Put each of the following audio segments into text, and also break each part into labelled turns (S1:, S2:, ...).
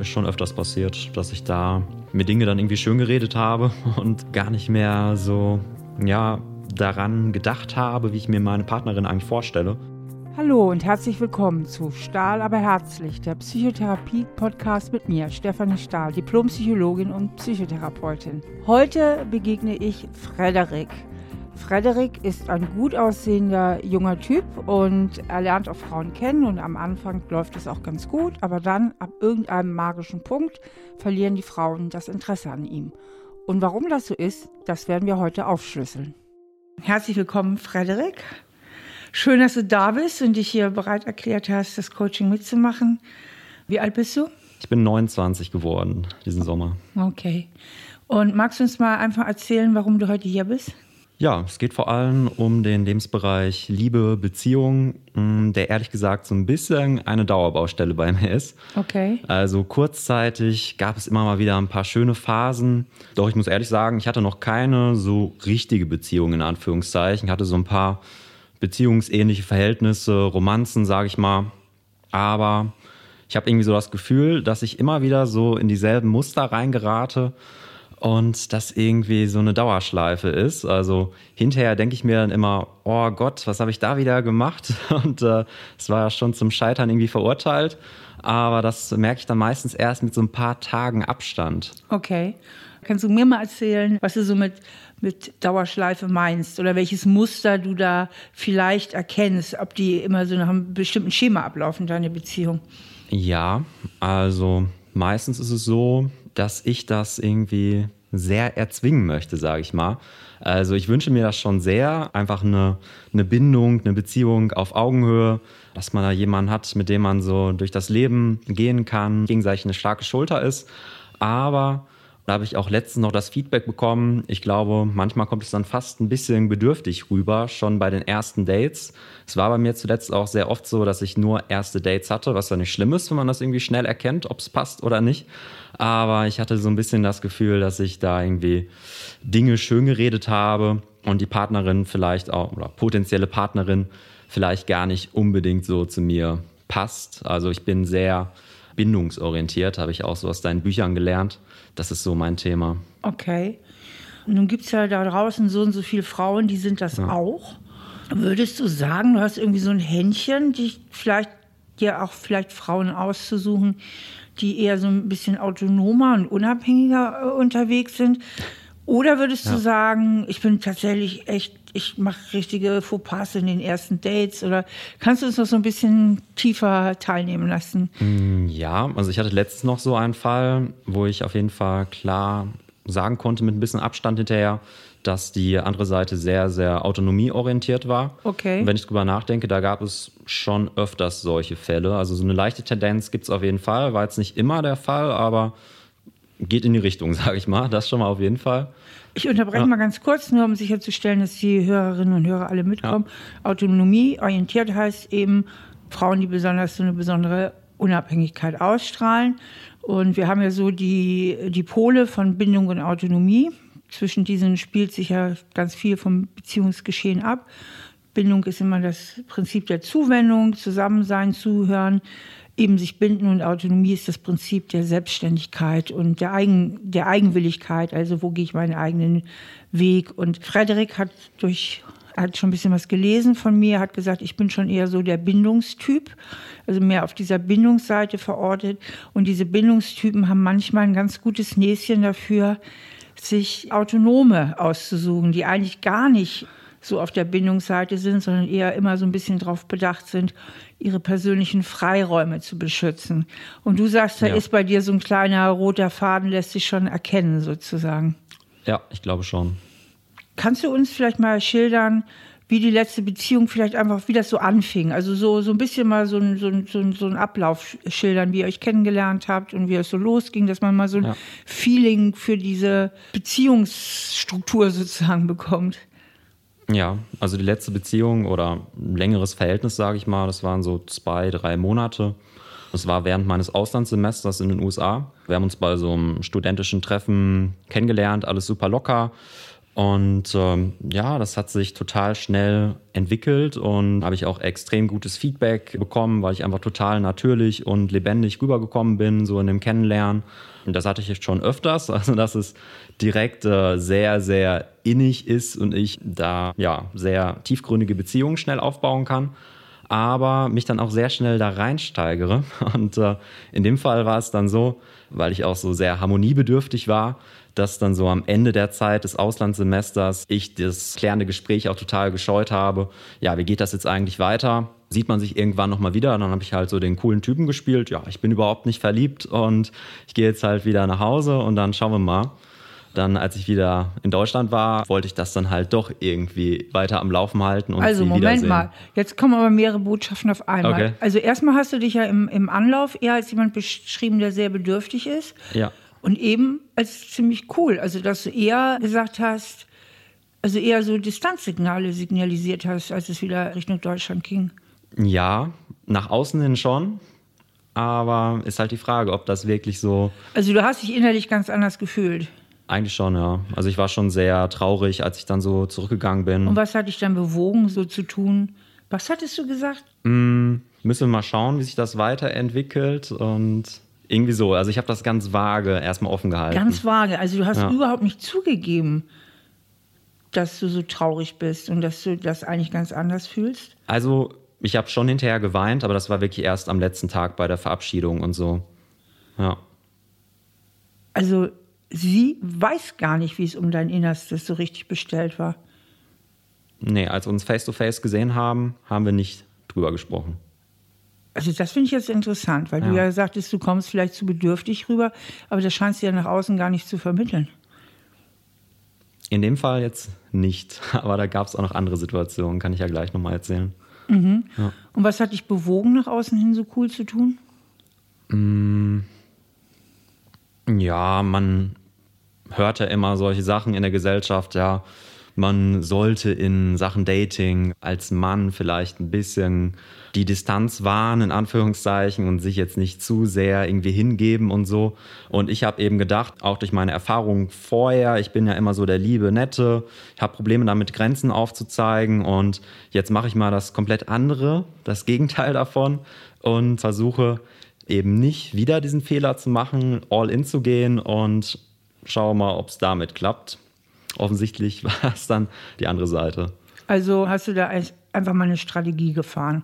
S1: Ist schon öfters passiert, dass ich da mir Dinge dann irgendwie schön geredet habe und gar nicht mehr so, ja, daran gedacht habe, wie ich mir meine Partnerin eigentlich vorstelle.
S2: Hallo und herzlich willkommen zu Stahl aber herzlich, der Psychotherapie-Podcast mit mir, Stefanie Stahl, Diplompsychologin und Psychotherapeutin. Heute begegne ich Frederik. Frederik ist ein gut aussehender junger Typ und er lernt auch Frauen kennen und am Anfang läuft es auch ganz gut, aber dann ab irgendeinem magischen Punkt verlieren die Frauen das Interesse an ihm. Und warum das so ist, das werden wir heute aufschlüsseln. Herzlich willkommen, Frederik. Schön, dass du da bist und dich hier bereit erklärt hast, das Coaching mitzumachen. Wie alt bist du?
S1: Ich bin 29 geworden diesen Sommer.
S2: Okay. Und magst du uns mal einfach erzählen, warum du heute hier bist?
S1: Ja, es geht vor allem um den Lebensbereich Liebe, Beziehung, mm, der ehrlich gesagt so ein bisschen eine Dauerbaustelle bei mir ist.
S2: Okay.
S1: Also kurzzeitig gab es immer mal wieder ein paar schöne Phasen. Doch ich muss ehrlich sagen, ich hatte noch keine so richtige Beziehung in Anführungszeichen. Ich hatte so ein paar beziehungsähnliche Verhältnisse, Romanzen, sage ich mal. Aber ich habe irgendwie so das Gefühl, dass ich immer wieder so in dieselben Muster reingerate und das irgendwie so eine Dauerschleife ist. Also hinterher denke ich mir dann immer, oh Gott, was habe ich da wieder gemacht? Und äh, es äh, war ja schon zum Scheitern irgendwie verurteilt. Aber das merke ich dann meistens erst mit so ein paar Tagen Abstand.
S2: Okay. Kannst du mir mal erzählen, was du so mit, mit Dauerschleife meinst oder welches Muster du da vielleicht erkennst, ob die immer so nach einem bestimmten Schema ablaufen, deine Beziehung?
S1: Ja, also meistens ist es so, dass ich das irgendwie sehr erzwingen möchte, sage ich mal. Also ich wünsche mir das schon sehr, einfach eine, eine Bindung, eine Beziehung auf Augenhöhe, dass man da jemanden hat, mit dem man so durch das Leben gehen kann, gegenseitig eine starke Schulter ist. Aber da habe ich auch letztens noch das Feedback bekommen. Ich glaube, manchmal kommt es dann fast ein bisschen bedürftig rüber, schon bei den ersten Dates. Es war bei mir zuletzt auch sehr oft so, dass ich nur erste Dates hatte, was ja nicht schlimm ist, wenn man das irgendwie schnell erkennt, ob es passt oder nicht. Aber ich hatte so ein bisschen das Gefühl, dass ich da irgendwie Dinge schön geredet habe und die Partnerin vielleicht auch oder potenzielle Partnerin vielleicht gar nicht unbedingt so zu mir passt. Also ich bin sehr bindungsorientiert, habe ich auch so aus deinen Büchern gelernt. Das ist so mein Thema.
S2: Okay. Nun gibt es ja da draußen so und so viele Frauen, die sind das ja. auch. Würdest du sagen, du hast irgendwie so ein Händchen, die vielleicht dir auch vielleicht Frauen auszusuchen, die eher so ein bisschen autonomer und unabhängiger äh, unterwegs sind? Oder würdest ja. du sagen, ich bin tatsächlich echt, ich mache richtige Fauxpas in den ersten Dates? Oder kannst du uns noch so ein bisschen tiefer teilnehmen lassen?
S1: Mm, ja, also ich hatte letztens noch so einen Fall, wo ich auf jeden Fall klar sagen konnte, mit ein bisschen Abstand hinterher, dass die andere Seite sehr, sehr autonomieorientiert war.
S2: Okay.
S1: Und wenn ich drüber nachdenke, da gab es schon öfters solche Fälle. Also so eine leichte Tendenz gibt es auf jeden Fall. War jetzt nicht immer der Fall, aber geht in die Richtung, sage ich mal. Das schon mal auf jeden Fall.
S2: Ich unterbreche ja. mal ganz kurz, nur um sicherzustellen, dass die Hörerinnen und Hörer alle mitkommen. Ja. Autonomie orientiert heißt eben Frauen, die besonders so eine besondere Unabhängigkeit ausstrahlen. Und wir haben ja so die, die Pole von Bindung und Autonomie. Zwischen diesen spielt sich ja ganz viel vom Beziehungsgeschehen ab. Bindung ist immer das Prinzip der Zuwendung, Zusammensein, Zuhören, eben sich binden und Autonomie ist das Prinzip der Selbstständigkeit und der, Eigen, der Eigenwilligkeit, also wo gehe ich meinen eigenen Weg. Und Frederik hat durch hat schon ein bisschen was gelesen von mir, hat gesagt, ich bin schon eher so der Bindungstyp, also mehr auf dieser Bindungsseite verortet. Und diese Bindungstypen haben manchmal ein ganz gutes Näschen dafür, sich Autonome auszusuchen, die eigentlich gar nicht so auf der Bindungsseite sind, sondern eher immer so ein bisschen darauf bedacht sind, ihre persönlichen Freiräume zu beschützen. Und du sagst, da ja. ist bei dir so ein kleiner roter Faden, lässt sich schon erkennen sozusagen.
S1: Ja, ich glaube schon.
S2: Kannst du uns vielleicht mal schildern, wie die letzte Beziehung vielleicht einfach, wie das so anfing. Also so, so ein bisschen mal so ein, so, ein, so, ein, so ein Ablauf schildern, wie ihr euch kennengelernt habt und wie es so losging, dass man mal so ein ja. Feeling für diese Beziehungsstruktur sozusagen bekommt.
S1: Ja, also die letzte Beziehung oder ein längeres Verhältnis, sage ich mal, das waren so zwei, drei Monate. Das war während meines Auslandssemesters in den USA. Wir haben uns bei so einem studentischen Treffen kennengelernt, alles super locker. Und ähm, ja, das hat sich total schnell entwickelt und habe ich auch extrem gutes Feedback bekommen, weil ich einfach total natürlich und lebendig rübergekommen bin, so in dem Kennenlernen. Und das hatte ich jetzt schon öfters, also dass es direkt äh, sehr, sehr innig ist und ich da ja sehr tiefgründige Beziehungen schnell aufbauen kann aber mich dann auch sehr schnell da reinsteigere. Und äh, in dem Fall war es dann so, weil ich auch so sehr harmoniebedürftig war, dass dann so am Ende der Zeit des Auslandssemesters ich das klärende Gespräch auch total gescheut habe. Ja, wie geht das jetzt eigentlich weiter? Sieht man sich irgendwann nochmal wieder? Dann habe ich halt so den coolen Typen gespielt. Ja, ich bin überhaupt nicht verliebt und ich gehe jetzt halt wieder nach Hause und dann schauen wir mal. Dann, als ich wieder in Deutschland war, wollte ich das dann halt doch irgendwie weiter am Laufen halten und
S2: Also
S1: sie
S2: Moment
S1: wiedersehen.
S2: mal, jetzt kommen aber mehrere Botschaften auf einmal.
S1: Okay.
S2: Also erstmal hast du dich ja im, im Anlauf eher als jemand beschrieben, der sehr bedürftig ist.
S1: Ja.
S2: Und eben als ziemlich cool. Also dass du eher gesagt hast, also eher so Distanzsignale signalisiert hast, als es wieder Richtung Deutschland ging.
S1: Ja, nach außen hin schon. Aber ist halt die Frage, ob das wirklich so
S2: Also du hast dich innerlich ganz anders gefühlt.
S1: Eigentlich schon, ja. Also ich war schon sehr traurig, als ich dann so zurückgegangen bin.
S2: Und was hat dich dann bewogen, so zu tun? Was hattest du gesagt?
S1: Müssen wir mal schauen, wie sich das weiterentwickelt und irgendwie so. Also ich habe das ganz vage erstmal offen gehalten.
S2: Ganz vage. Also du hast
S1: Ja.
S2: überhaupt nicht zugegeben, dass du so traurig bist und dass du das eigentlich ganz anders fühlst.
S1: also ich habe schon hinterher geweint, aber das war wirklich erst am letzten Tag bei der Verabschiedung und so. Ja.
S2: Also sie weiß gar nicht, wie es um dein Innerstes so richtig bestellt war.
S1: Nee, als wir uns face-to-face gesehen haben, haben wir nicht drüber gesprochen.
S2: Also das finde ich jetzt interessant, weil du
S1: Ja.
S2: ja sagtest, du kommst vielleicht zu bedürftig rüber, aber das scheinst du ja nach außen gar nicht zu vermitteln.
S1: In dem Fall jetzt nicht, aber da gab es auch noch andere Situationen, kann ich ja gleich nochmal erzählen.
S2: Und was hat dich bewogen, nach außen hin so cool zu tun?
S1: Ja, man hört ja immer solche Sachen in der Gesellschaft, ja. Man sollte in Sachen Dating als Mann vielleicht ein bisschen die Distanz wahren, in Anführungszeichen, und sich jetzt nicht zu sehr irgendwie hingeben und so. Und ich habe eben gedacht, auch durch meine Erfahrungen vorher, ich bin ja immer so der liebe, nette, ich habe Probleme damit, Grenzen aufzuzeigen und jetzt mache ich mal das komplett andere, das Gegenteil davon und versuche eben nicht wieder diesen Fehler zu machen, all in zu gehen und schaue mal, ob es damit klappt. Offensichtlich war es dann die andere Seite.
S2: Also hast du da ein- einfach mal eine Strategie gefahren.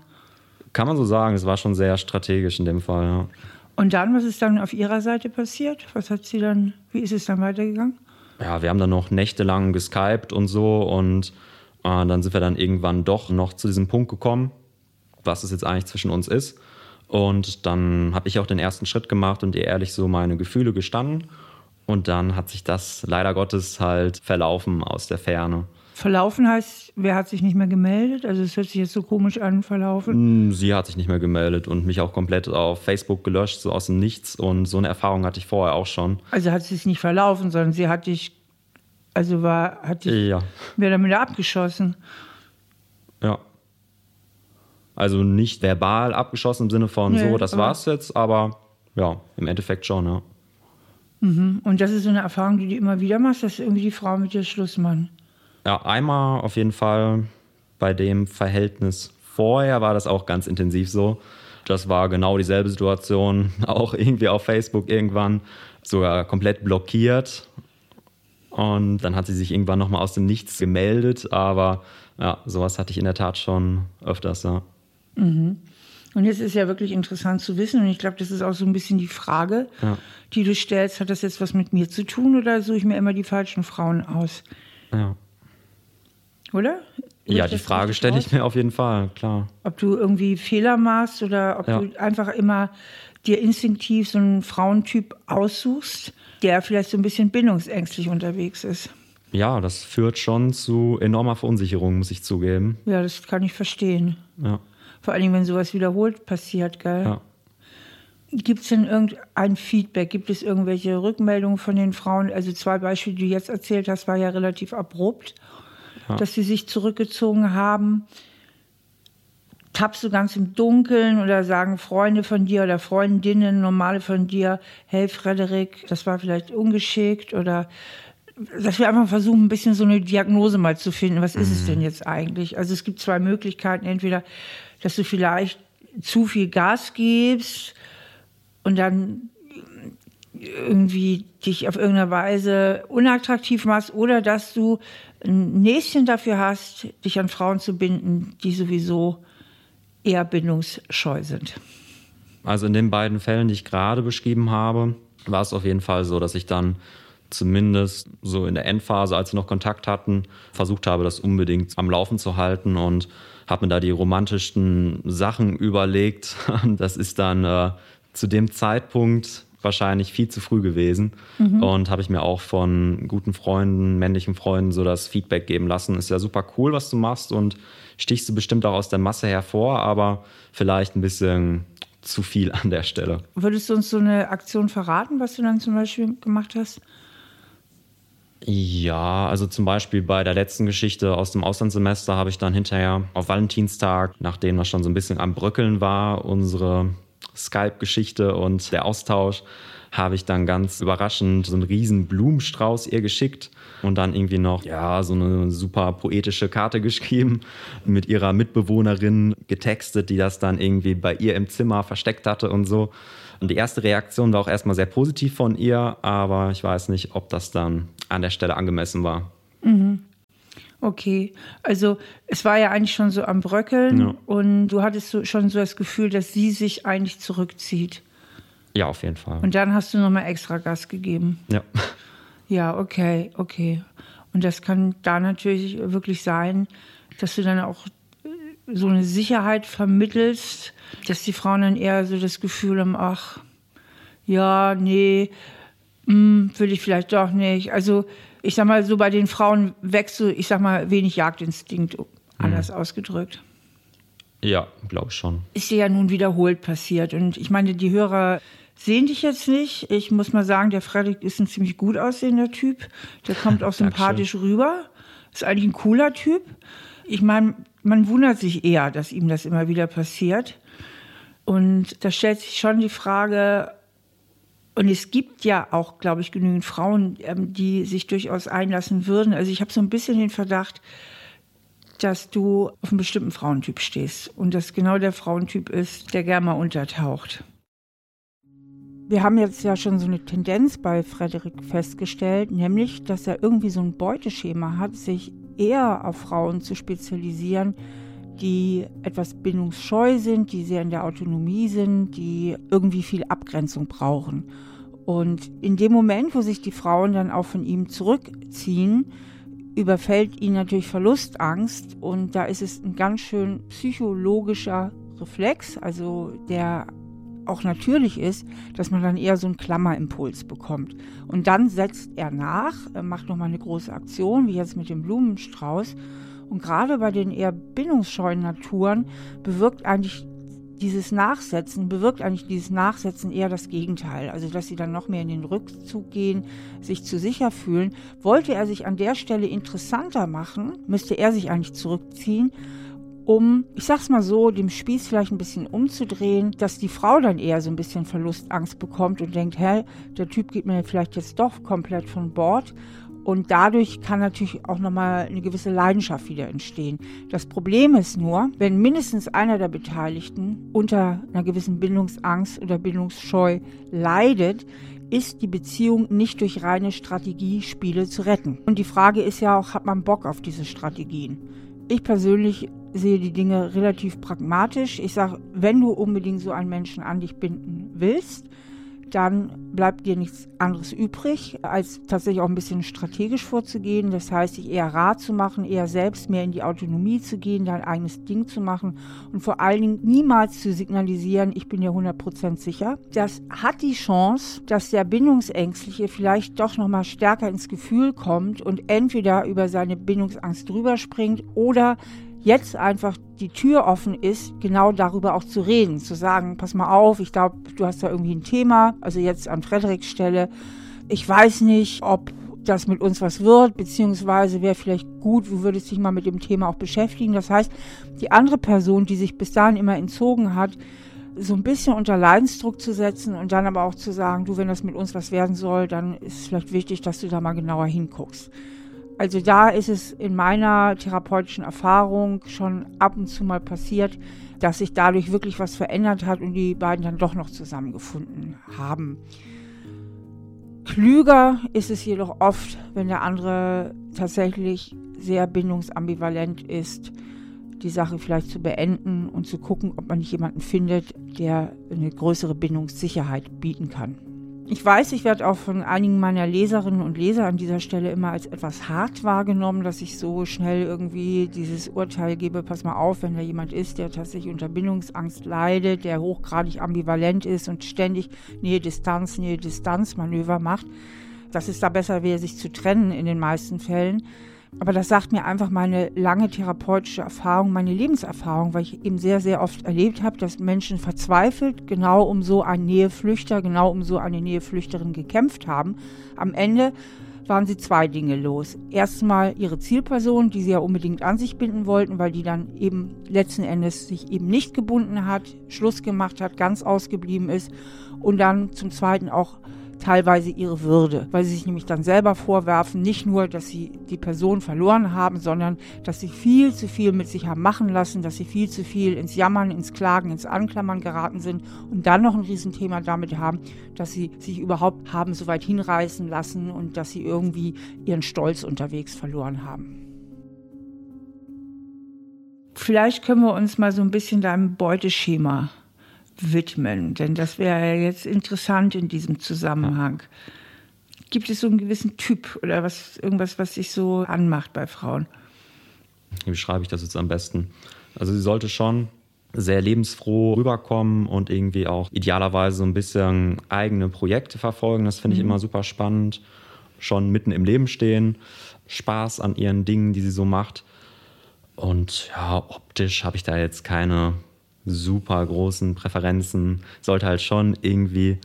S1: Kann man so sagen, es war schon sehr strategisch in dem Fall. Ja.
S2: Und dann, was ist dann auf ihrer Seite passiert? Was hat sie dann, wie ist es dann weitergegangen?
S1: ja, wir haben dann noch nächtelang geskypt und so und äh, dann sind wir dann irgendwann doch noch zu diesem Punkt gekommen, was es jetzt eigentlich zwischen uns ist. Und dann habe ich auch den ersten Schritt gemacht und ihr ehrlich so meine Gefühle gestanden. Und dann hat sich das leider Gottes halt verlaufen aus der Ferne.
S2: Verlaufen heißt, wer hat sich nicht mehr gemeldet? Also es hört sich jetzt so komisch an, verlaufen.
S1: Hm, Sie hat sich nicht mehr gemeldet und mich auch komplett auf Facebook gelöscht, so aus dem Nichts. Und so eine Erfahrung hatte ich vorher auch schon.
S2: Also hat sie sich nicht verlaufen, sondern sie hat dich, also war, hat dich
S1: Ja,
S2: mehr minder abgeschossen.
S1: ja. Also nicht verbal abgeschossen im Sinne von
S2: Nee,
S1: so, das war's jetzt, aber ja, im Endeffekt schon, ja.
S2: Und das ist so eine Erfahrung, die du immer wieder machst, dass irgendwie die Frau mit dir Schluss machen.
S1: Ja, einmal auf jeden Fall bei dem Verhältnis vorher war das auch ganz intensiv so. Das war genau dieselbe Situation, auch irgendwie auf Facebook irgendwann sogar komplett blockiert. Und dann hat sie sich irgendwann nochmal aus dem Nichts gemeldet, aber ja, sowas hatte ich in der Tat schon öfters, ja.
S2: Und jetzt ist ja wirklich interessant zu wissen, und ich glaube, das ist auch so ein bisschen die Frage,
S1: Ja.
S2: die du stellst, hat das jetzt was mit mir zu tun oder suche ich mir immer die falschen Frauen aus?
S1: Ja,
S2: Oder?
S1: ja die Frage stelle ich mir auf jeden Fall, klar.
S2: Ob du irgendwie Fehler machst oder ob
S1: Ja.
S2: du einfach immer dir instinktiv so einen Frauentyp aussuchst, der vielleicht so ein bisschen bindungsängstlich unterwegs ist.
S1: Ja, das führt schon zu enormer Verunsicherung, muss ich zugeben.
S2: Ja, das kann ich verstehen.
S1: Ja,
S2: Vor allem, wenn sowas wiederholt passiert, gell?
S1: ja.
S2: Gibt es denn irgendein Feedback? Gibt es irgendwelche Rückmeldungen von den Frauen? Also zwei Beispiele, die du jetzt erzählt hast, war ja relativ abrupt, dass sie sich zurückgezogen haben. Tappst du ganz im Dunkeln oder sagen Freunde von dir oder Freundinnen, normale von dir, hey Frederik, das war vielleicht ungeschickt oder dass wir einfach versuchen, ein bisschen so eine Diagnose mal zu finden. Was ist es denn jetzt eigentlich? Also es gibt zwei Möglichkeiten. Entweder, dass du vielleicht zu viel Gas gibst und dann irgendwie dich auf irgendeine Weise unattraktiv machst oder dass du ein Näschen dafür hast, dich an Frauen zu binden, die sowieso eher bindungsscheu sind.
S1: Also in den beiden Fällen, die ich gerade beschrieben habe, war es auf jeden Fall so, dass ich dann zumindest so in der Endphase, als wir noch Kontakt hatten, versucht habe, das unbedingt am Laufen zu halten und habe mir da die romantischsten Sachen überlegt. Das ist dann äh, zu dem Zeitpunkt wahrscheinlich viel zu früh gewesen mhm. und habe ich mir auch von guten Freunden, männlichen Freunden so das Feedback geben lassen. Ist ja super cool, was du machst und stichst du bestimmt auch aus der Masse hervor, aber vielleicht ein bisschen zu viel an der Stelle.
S2: Würdest du uns so eine Aktion verraten, was du dann zum Beispiel gemacht hast?
S1: Ja, also zum Beispiel bei der letzten Geschichte aus dem Auslandssemester habe ich dann hinterher auf Valentinstag, nachdem das schon so ein bisschen am Bröckeln war, unsere Skype-Geschichte und der Austausch, habe ich dann ganz überraschend so einen riesen Blumenstrauß ihr geschickt und dann irgendwie noch ja so eine super poetische Karte geschrieben mit ihrer Mitbewohnerin getextet, die das dann irgendwie bei ihr im Zimmer versteckt hatte und so. Und die erste Reaktion war auch erstmal sehr positiv von ihr, aber ich weiß nicht, ob das dann an der Stelle angemessen war.
S2: Mhm. Okay, also es war ja eigentlich schon so am Bröckeln ja. und du hattest so, schon so das Gefühl, dass sie sich eigentlich zurückzieht.
S1: Ja, auf jeden Fall.
S2: Und dann hast du nochmal extra Gas gegeben.
S1: Ja.
S2: Ja, okay, okay. Und das kann da natürlich wirklich sein, dass du dann auch so eine Sicherheit vermittelst, dass die Frauen dann eher so das Gefühl haben, ach, ja, nee, mh, hm, will ich vielleicht doch nicht. Also ich sag mal, so bei den Frauen wächst so, ich sag mal, wenig Jagdinstinkt, anders mhm. ausgedrückt.
S1: Ja, glaube schon.
S2: Ist dir ja nun wiederholt passiert. Und ich meine, die Hörer sehen dich jetzt nicht. Ich muss mal sagen, der Frederik ist ein ziemlich gut aussehender Typ. Der kommt auch sympathisch rüber. Ist eigentlich ein cooler Typ. Ich meine, man wundert sich eher, dass ihm das immer wieder passiert. Und da stellt sich schon die Frage, und es gibt ja auch, glaube ich, genügend Frauen, ähm, die sich durchaus einlassen würden. Also ich habe so ein bisschen den Verdacht, dass du auf einen bestimmten Frauentyp stehst und das genau der Frauentyp ist, der gerne mal untertaucht. Wir haben jetzt ja schon so eine Tendenz bei Frederik festgestellt, nämlich, dass er irgendwie so ein Beuteschema hat, sich eher auf Frauen zu spezialisieren, die etwas bindungsscheu sind, die sehr in der Autonomie sind, die irgendwie viel Abgrenzung brauchen. Und in dem Moment, wo sich die Frauen dann auch von ihm zurückziehen, überfällt ihn natürlich Verlustangst und da ist es ein ganz schön psychologischer Reflex, also der auch natürlich ist, dass man dann eher so einen Klammerimpuls bekommt. Und dann setzt er nach, macht nochmal eine große Aktion, wie jetzt mit dem Blumenstrauß. Und gerade bei den eher bindungsscheuen Naturen bewirkt eigentlich dieses Nachsetzen, bewirkt eigentlich dieses Nachsetzen eher das Gegenteil. Also, dass sie dann noch mehr in den Rückzug gehen, sich zu sicher fühlen. Wollte er sich an der Stelle interessanter machen, müsste er sich eigentlich zurückziehen um, ich sag's mal so, dem Spieß vielleicht ein bisschen umzudrehen, dass die Frau dann eher so ein bisschen Verlustangst bekommt und denkt, hä, der Typ geht mir vielleicht jetzt doch komplett von Bord. Und dadurch kann natürlich auch nochmal eine gewisse Leidenschaft wieder entstehen. Das Problem ist nur, wenn mindestens einer der Beteiligten unter einer gewissen Bindungsangst oder Bindungsscheu leidet, ist die Beziehung nicht durch reine Strategiespiele zu retten. Und die Frage ist ja auch, hat man Bock auf diese Strategien? Ich persönlich sehe die Dinge relativ pragmatisch. Ich sage, wenn du unbedingt so einen Menschen an dich binden willst, dann bleibt dir nichts anderes übrig, als tatsächlich auch ein bisschen strategisch vorzugehen. Das heißt, sich eher Rat zu machen, eher selbst mehr in die Autonomie zu gehen, dein eigenes Ding zu machen und vor allen Dingen niemals zu signalisieren, ich bin ja 100% sicher. Das hat die Chance, dass der Bindungsängstliche vielleicht doch nochmal stärker ins Gefühl kommt und entweder über seine Bindungsangst drüber springt oder jetzt einfach die Tür offen ist, genau darüber auch zu reden, zu sagen, pass mal auf, ich glaube, du hast da irgendwie ein Thema, also jetzt an Frederiks Stelle, ich weiß nicht, ob das mit uns was wird, beziehungsweise wäre vielleicht gut, du würdest dich mal mit dem Thema auch beschäftigen. Das heißt, die andere Person, die sich bis dahin immer entzogen hat, so ein bisschen unter Leidensdruck zu setzen und dann aber auch zu sagen, du, wenn das mit uns was werden soll, dann ist es vielleicht wichtig, dass du da mal genauer hinguckst. Also da ist es in meiner therapeutischen Erfahrung schon ab und zu mal passiert, dass sich dadurch wirklich was verändert hat und die beiden dann doch noch zusammengefunden haben. Klüger ist es jedoch oft, wenn der andere tatsächlich sehr bindungsambivalent ist, die Sache vielleicht zu beenden und zu gucken, ob man nicht jemanden findet, der eine größere Bindungssicherheit bieten kann. Ich weiß, ich werde auch von einigen meiner Leserinnen und Leser an dieser Stelle immer als etwas hart wahrgenommen, dass ich so schnell irgendwie dieses Urteil gebe, pass mal auf, wenn da jemand ist, der tatsächlich unter Bindungsangst leidet, der hochgradig ambivalent ist und ständig Nähe-Distanz, Nähe-Distanz-Manöver macht, dass es da besser wäre, sich zu trennen in den meisten Fällen. Aber das sagt mir einfach meine lange therapeutische Erfahrung, meine Lebenserfahrung, weil ich eben sehr, sehr oft erlebt habe, dass Menschen verzweifelt genau um so einen Näheflüchter, genau um so eine Näheflüchterin gekämpft haben. Am Ende waren sie zwei Dinge los. Erstmal ihre Zielperson, die sie ja unbedingt an sich binden wollten, weil die dann eben letzten Endes sich eben nicht gebunden hat, Schluss gemacht hat, ganz ausgeblieben ist. Und dann zum Zweiten auch teilweise ihre Würde, weil sie sich nämlich dann selber vorwerfen, nicht nur, dass sie die Person verloren haben, sondern dass sie viel zu viel mit sich haben machen lassen, dass sie viel zu viel ins Jammern, ins Klagen, ins Anklammern geraten sind und dann noch ein Riesenthema damit haben, dass sie sich überhaupt haben so weit hinreißen lassen und dass sie irgendwie ihren Stolz unterwegs verloren haben. Vielleicht können wir uns mal so ein bisschen deinem Beuteschema widmen? Denn das wäre ja jetzt interessant in diesem Zusammenhang. Gibt es so einen gewissen Typ oder was, irgendwas, was sich so anmacht bei Frauen?
S1: Wie beschreibe ich das jetzt am besten? Also sie sollte schon sehr lebensfroh rüberkommen und irgendwie auch idealerweise so ein bisschen eigene Projekte verfolgen. Das finde ich mhm. immer super spannend. Schon mitten im Leben stehen, Spaß an ihren Dingen, die sie so macht. Und ja, optisch habe ich da jetzt keine super großen Präferenzen. Sollte halt schon irgendwie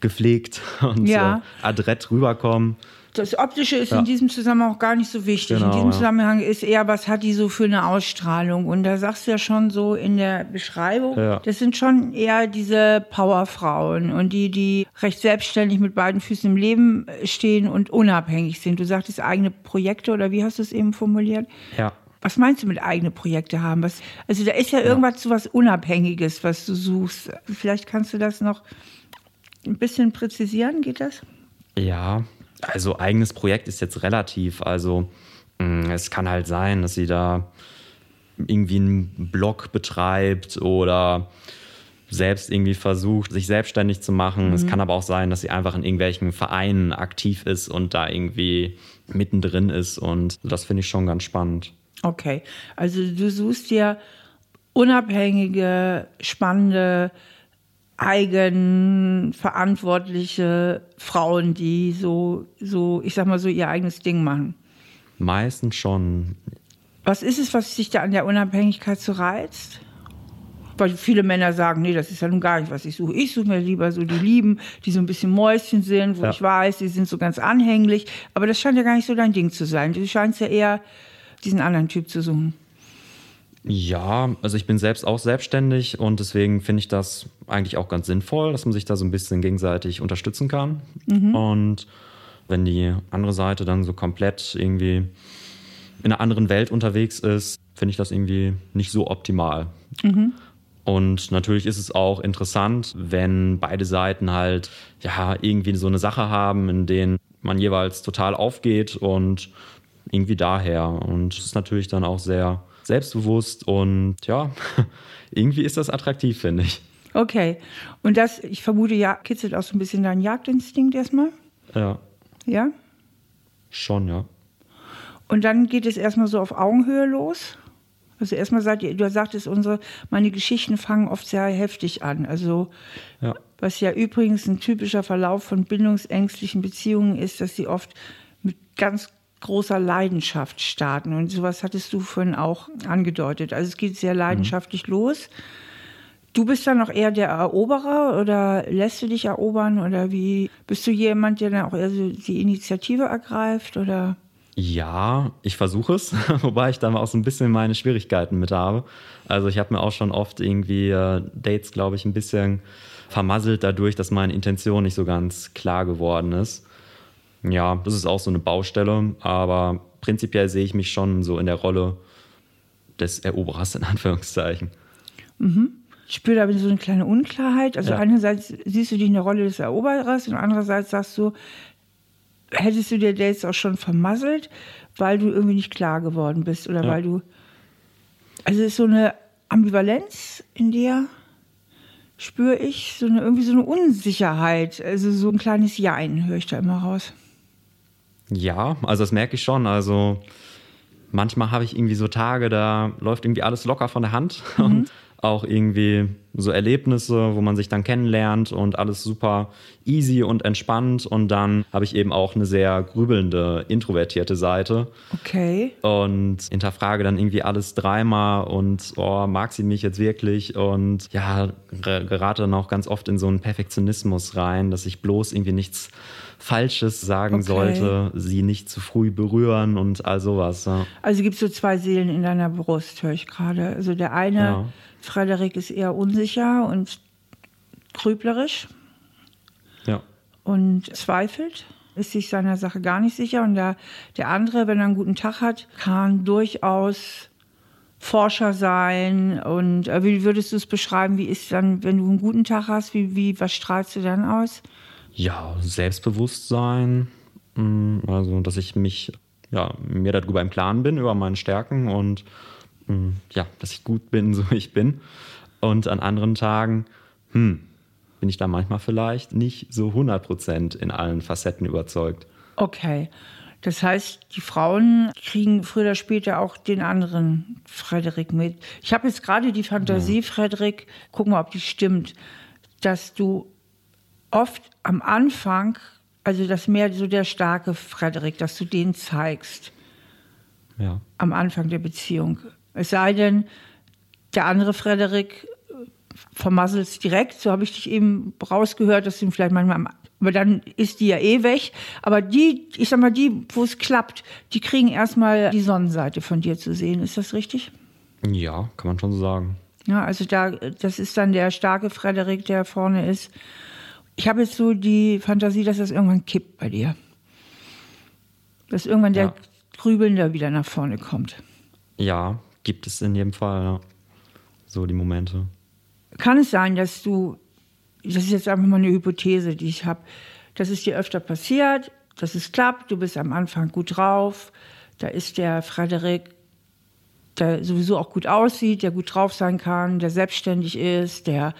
S1: gepflegt und ja. äh, adrett rüberkommen.
S2: Das Optische ist ja. in diesem Zusammenhang auch gar nicht so wichtig. Genau, in diesem ja. Zusammenhang ist eher, was hat die so für eine Ausstrahlung? Und da sagst du ja schon so in der Beschreibung, ja. das sind schon eher diese Powerfrauen und die, die recht selbstständig mit beiden Füßen im Leben stehen und unabhängig sind. Du sagtest eigene Projekte oder wie hast du es eben formuliert?
S1: Ja.
S2: Was meinst du mit eigene Projekte haben? Was, also da ist ja irgendwas so was Unabhängiges, was du suchst. Vielleicht kannst du das noch ein bisschen präzisieren, geht das?
S1: Ja, also eigenes Projekt ist jetzt relativ. Also mm, es kann halt sein, dass sie da irgendwie einen Blog betreibt oder selbst irgendwie versucht, sich selbstständig zu machen. Mhm. Es kann aber auch sein, dass sie einfach in irgendwelchen Vereinen aktiv ist und da irgendwie mittendrin ist. Und das finde ich schon ganz spannend.
S2: Okay, also du suchst dir unabhängige, spannende, eigenverantwortliche Frauen, die so, so, ich sag mal so, ihr eigenes Ding machen.
S1: Meistens schon.
S2: Was ist es, was dich da an der Unabhängigkeit so reizt? Weil viele Männer sagen, nee, das ist ja nun gar nicht, was ich suche. Ich suche mir lieber so die Lieben, die so ein bisschen Mäuschen sind, wo ja. ich weiß, die sind so ganz anhänglich. Aber das scheint ja gar nicht so dein Ding zu sein. Du scheinst ja eher diesen anderen Typ zu suchen?
S1: Ja, also ich bin selbst auch selbstständig und deswegen finde ich das eigentlich auch ganz sinnvoll, dass man sich da so ein bisschen gegenseitig unterstützen kann. Mhm. Und wenn die andere Seite dann so komplett irgendwie in einer anderen Welt unterwegs ist, finde ich das irgendwie nicht so optimal. Mhm. Und natürlich ist es auch interessant, wenn beide Seiten halt ja irgendwie so eine Sache haben, in denen man jeweils total aufgeht und irgendwie daher. Und es ist natürlich dann auch sehr selbstbewusst und ja, irgendwie ist das attraktiv, finde ich.
S2: Okay. Und das, ich vermute, ja, kitzelt auch so ein bisschen deinen Jagdinstinkt erstmal?
S1: Ja.
S2: Ja?
S1: Schon, ja.
S2: Und dann geht es erstmal so auf Augenhöhe los? Also erstmal sagt ihr, du sagtest, unsere, meine Geschichten fangen oft sehr heftig an. Also ja. was ja übrigens ein typischer Verlauf von bindungsängstlichen Beziehungen ist, dass sie oft mit ganz großer Leidenschaft starten. Und sowas hattest du vorhin auch angedeutet. Also es geht sehr leidenschaftlich mhm. los. Du bist dann noch eher der Eroberer oder lässt du dich erobern oder wie bist du jemand, der dann auch eher so die Initiative ergreift oder?
S1: Ja, ich versuche es, wobei ich da auch so ein bisschen meine Schwierigkeiten mit habe. Also ich habe mir auch schon oft irgendwie äh, Dates, glaube ich, ein bisschen vermasselt dadurch, dass meine Intention nicht so ganz klar geworden ist. Ja, das ist auch so eine Baustelle, aber prinzipiell sehe ich mich schon so in der Rolle des Eroberers in Anführungszeichen.
S2: Mhm. Ich spüre da so eine kleine Unklarheit. Also
S1: Ja.
S2: einerseits siehst du dich in der Rolle des Eroberers und andererseits sagst du, hättest du dir Dates auch schon vermasselt, weil du irgendwie nicht klar geworden bist oder
S1: Ja.
S2: weil du. Also es ist so eine Ambivalenz in dir, spüre ich, so eine, irgendwie so eine Unsicherheit. Also so ein kleines Jein höre ich da immer raus.
S1: Ja, also das merke ich schon. Also manchmal habe ich irgendwie so Tage, da läuft irgendwie alles locker von der Hand und auch irgendwie so Erlebnisse, wo man sich dann kennenlernt und alles super easy und entspannt und dann habe ich eben auch eine sehr grübelnde, introvertierte Seite
S2: Okay.
S1: und hinterfrage dann irgendwie alles dreimal und oh, mag sie mich jetzt wirklich und ja, ge- gerate dann auch ganz oft in so einen Perfektionismus rein, dass ich bloß irgendwie nichts Falsches sagen
S2: Okay.
S1: sollte, sie nicht zu früh berühren und all sowas. Ja.
S2: Also gibt es so zwei Seelen in deiner Brust, höre ich gerade. Also der eine,
S1: Ja.
S2: Frederik, ist eher unsicher und grüblerisch
S1: ja.
S2: und zweifelt, ist sich seiner Sache gar nicht sicher. Und der, der andere, wenn er einen guten Tag hat, kann durchaus Forscher sein. Und äh, wie würdest du es beschreiben? Wie ist dann, wenn du einen guten Tag hast, wie, wie, was strahlst du dann aus?
S1: Ja, Selbstbewusstsein, mh, also dass ich mich, ja, mir darüber im Klaren bin, über meine Stärken und mh, ja, dass ich gut bin, so wie ich bin. Und an anderen Tagen, hm, bin ich da manchmal vielleicht nicht so 100% in allen Facetten überzeugt.
S2: Okay. Das heißt, die Frauen kriegen früher oder später auch den anderen Frederik mit. Ich habe jetzt gerade die Fantasie, Frederik, guck mal, ob die stimmt, dass du oft am Anfang, also das mehr so der starke Frederik, dass du den zeigst
S1: Ja,
S2: am Anfang der Beziehung. Es sei denn, der andere Frederik vermasselt es direkt, so habe ich dich eben rausgehört, dass du ihn vielleicht manchmal, aber dann ist die ja eh weg. Aber die, ich sag mal, die, wo es klappt, die kriegen erstmal die Sonnenseite von dir zu sehen. Ist das richtig?
S1: ja, kann man schon so sagen.
S2: Ja, also da, das ist dann der starke Frederik, der vorne ist. Ich habe jetzt so die Fantasie, dass das irgendwann kippt bei dir. Dass irgendwann der
S1: Ja.
S2: Grübelnde wieder nach vorne kommt.
S1: Ja, gibt es in jedem Fall, ja. So die Momente.
S2: Kann es sein, dass du, das ist jetzt einfach mal eine Hypothese, die ich habe, dass es dir öfter passiert, dass es klappt, du bist am Anfang gut drauf, da ist der Frederik, der sowieso auch gut aussieht, der gut drauf sein kann, der selbstständig ist, der,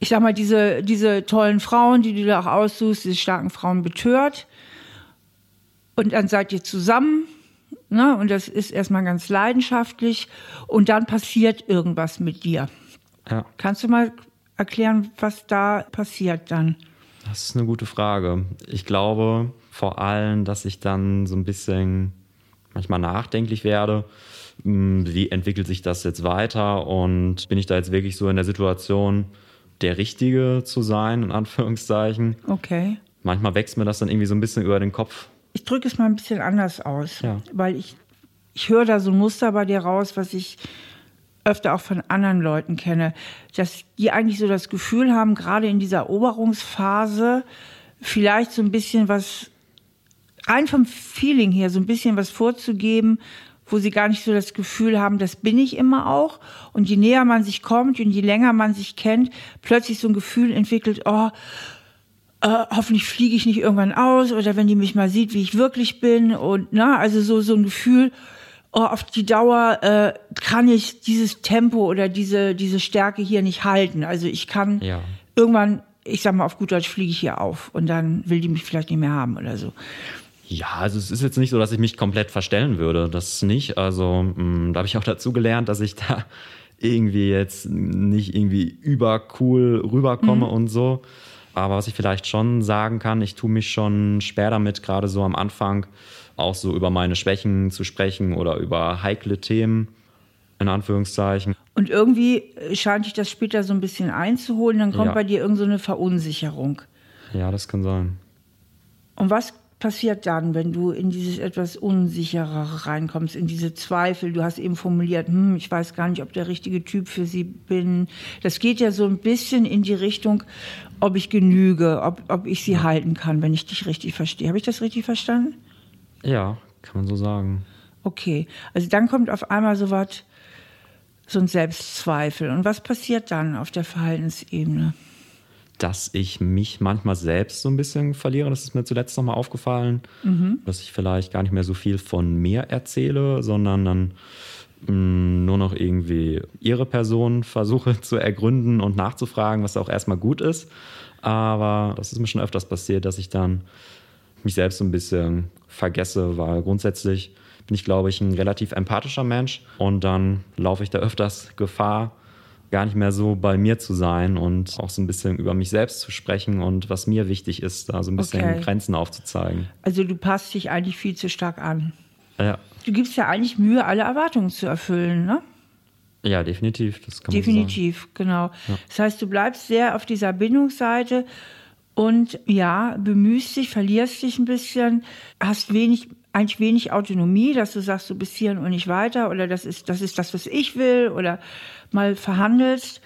S2: ich sag mal, diese, diese tollen Frauen, die du da auch aussuchst, diese starken Frauen betört. Und dann seid ihr zusammen, ne? und das ist erstmal ganz leidenschaftlich, und dann passiert irgendwas mit dir.
S1: Ja.
S2: Kannst du mal erklären, was da passiert dann?
S1: Das ist eine gute Frage. Ich glaube vor allem, dass ich dann so ein bisschen manchmal nachdenklich werde. Hm, Wie entwickelt sich das jetzt weiter? Und bin ich da jetzt wirklich so in der Situation, der Richtige zu sein, in Anführungszeichen?
S2: Okay.
S1: Manchmal wächst mir das dann irgendwie so ein bisschen über den Kopf.
S2: Ich drücke es mal ein bisschen anders aus,
S1: Ja.
S2: weil ich, ich höre da so ein Muster bei dir raus, was ich öfter auch von anderen Leuten kenne, dass die eigentlich so das Gefühl haben, gerade in dieser Eroberungsphase vielleicht so ein bisschen was, rein vom Feeling her, so ein bisschen was vorzugeben, wo sie gar nicht so das Gefühl haben, das bin ich immer auch. Und je näher man sich kommt und je länger man sich kennt, plötzlich so ein Gefühl entwickelt, oh, äh, hoffentlich fliege ich nicht irgendwann aus oder wenn die mich mal sieht, wie ich wirklich bin und na, also so so ein Gefühl, oh, auf die Dauer äh, kann ich dieses Tempo oder diese diese Stärke hier nicht halten. Also ich kann
S1: Ja.
S2: irgendwann, ich sag mal auf gut Deutsch, fliege ich hier auf und dann will die mich vielleicht nicht mehr haben oder so.
S1: Ja, also es ist jetzt nicht so, dass ich mich komplett verstellen würde. Das nicht. Also mh, da habe ich auch dazu gelernt, dass ich da irgendwie jetzt nicht irgendwie übercool rüberkomme und so. Aber was ich vielleicht schon sagen kann, ich tue mich schon schwer damit, gerade so am Anfang auch so über meine Schwächen zu sprechen oder über heikle Themen, in Anführungszeichen.
S2: Und irgendwie scheint dich das später so ein bisschen einzuholen, dann kommt
S1: Ja.
S2: bei dir irgend so eine Verunsicherung.
S1: Ja, das kann sein.
S2: Und was passiert dann, wenn du in dieses etwas Unsicherere reinkommst, in diese Zweifel? Du hast eben formuliert, hm, ich weiß gar nicht, ob der richtige Typ für sie bin. Das geht ja so ein bisschen in die Richtung, ob ich genüge, ob, ob ich sie halten kann, wenn ich dich richtig verstehe. Habe ich das richtig verstanden?
S1: Ja, kann man so sagen.
S2: Okay, also dann kommt auf einmal so was, so ein Selbstzweifel. Und was passiert dann auf der Verhaltensebene?
S1: Dass ich mich manchmal selbst so ein bisschen verliere. Das ist mir zuletzt nochmal aufgefallen, mhm. dass ich vielleicht gar nicht mehr so viel von mir erzähle, sondern dann mh, mm, nur noch irgendwie ihre Person versuche zu ergründen und nachzufragen, was auch erstmal gut ist. Aber das ist mir schon öfters passiert, dass ich dann mich selbst so ein bisschen vergesse, weil grundsätzlich bin ich, glaube ich, ein relativ empathischer Mensch und dann laufe ich da öfters Gefahr, gar nicht mehr so bei mir zu sein und auch so ein bisschen über mich selbst zu sprechen und was mir wichtig ist, da so ein bisschen okay. Grenzen aufzuzeigen.
S2: Also du passt dich eigentlich viel zu stark an.
S1: Ja.
S2: Du gibst ja eigentlich Mühe, alle Erwartungen zu erfüllen, ne?
S1: Ja, definitiv. Das kann
S2: definitiv,
S1: man
S2: so genau. Ja. Das heißt, du bleibst sehr auf dieser Bindungsseite und ja, bemühst dich, verlierst dich ein bisschen, hast wenig eigentlich wenig Autonomie, dass du sagst, du bist hier und nicht weiter oder das ist, das ist das, was ich will oder mal verhandelst.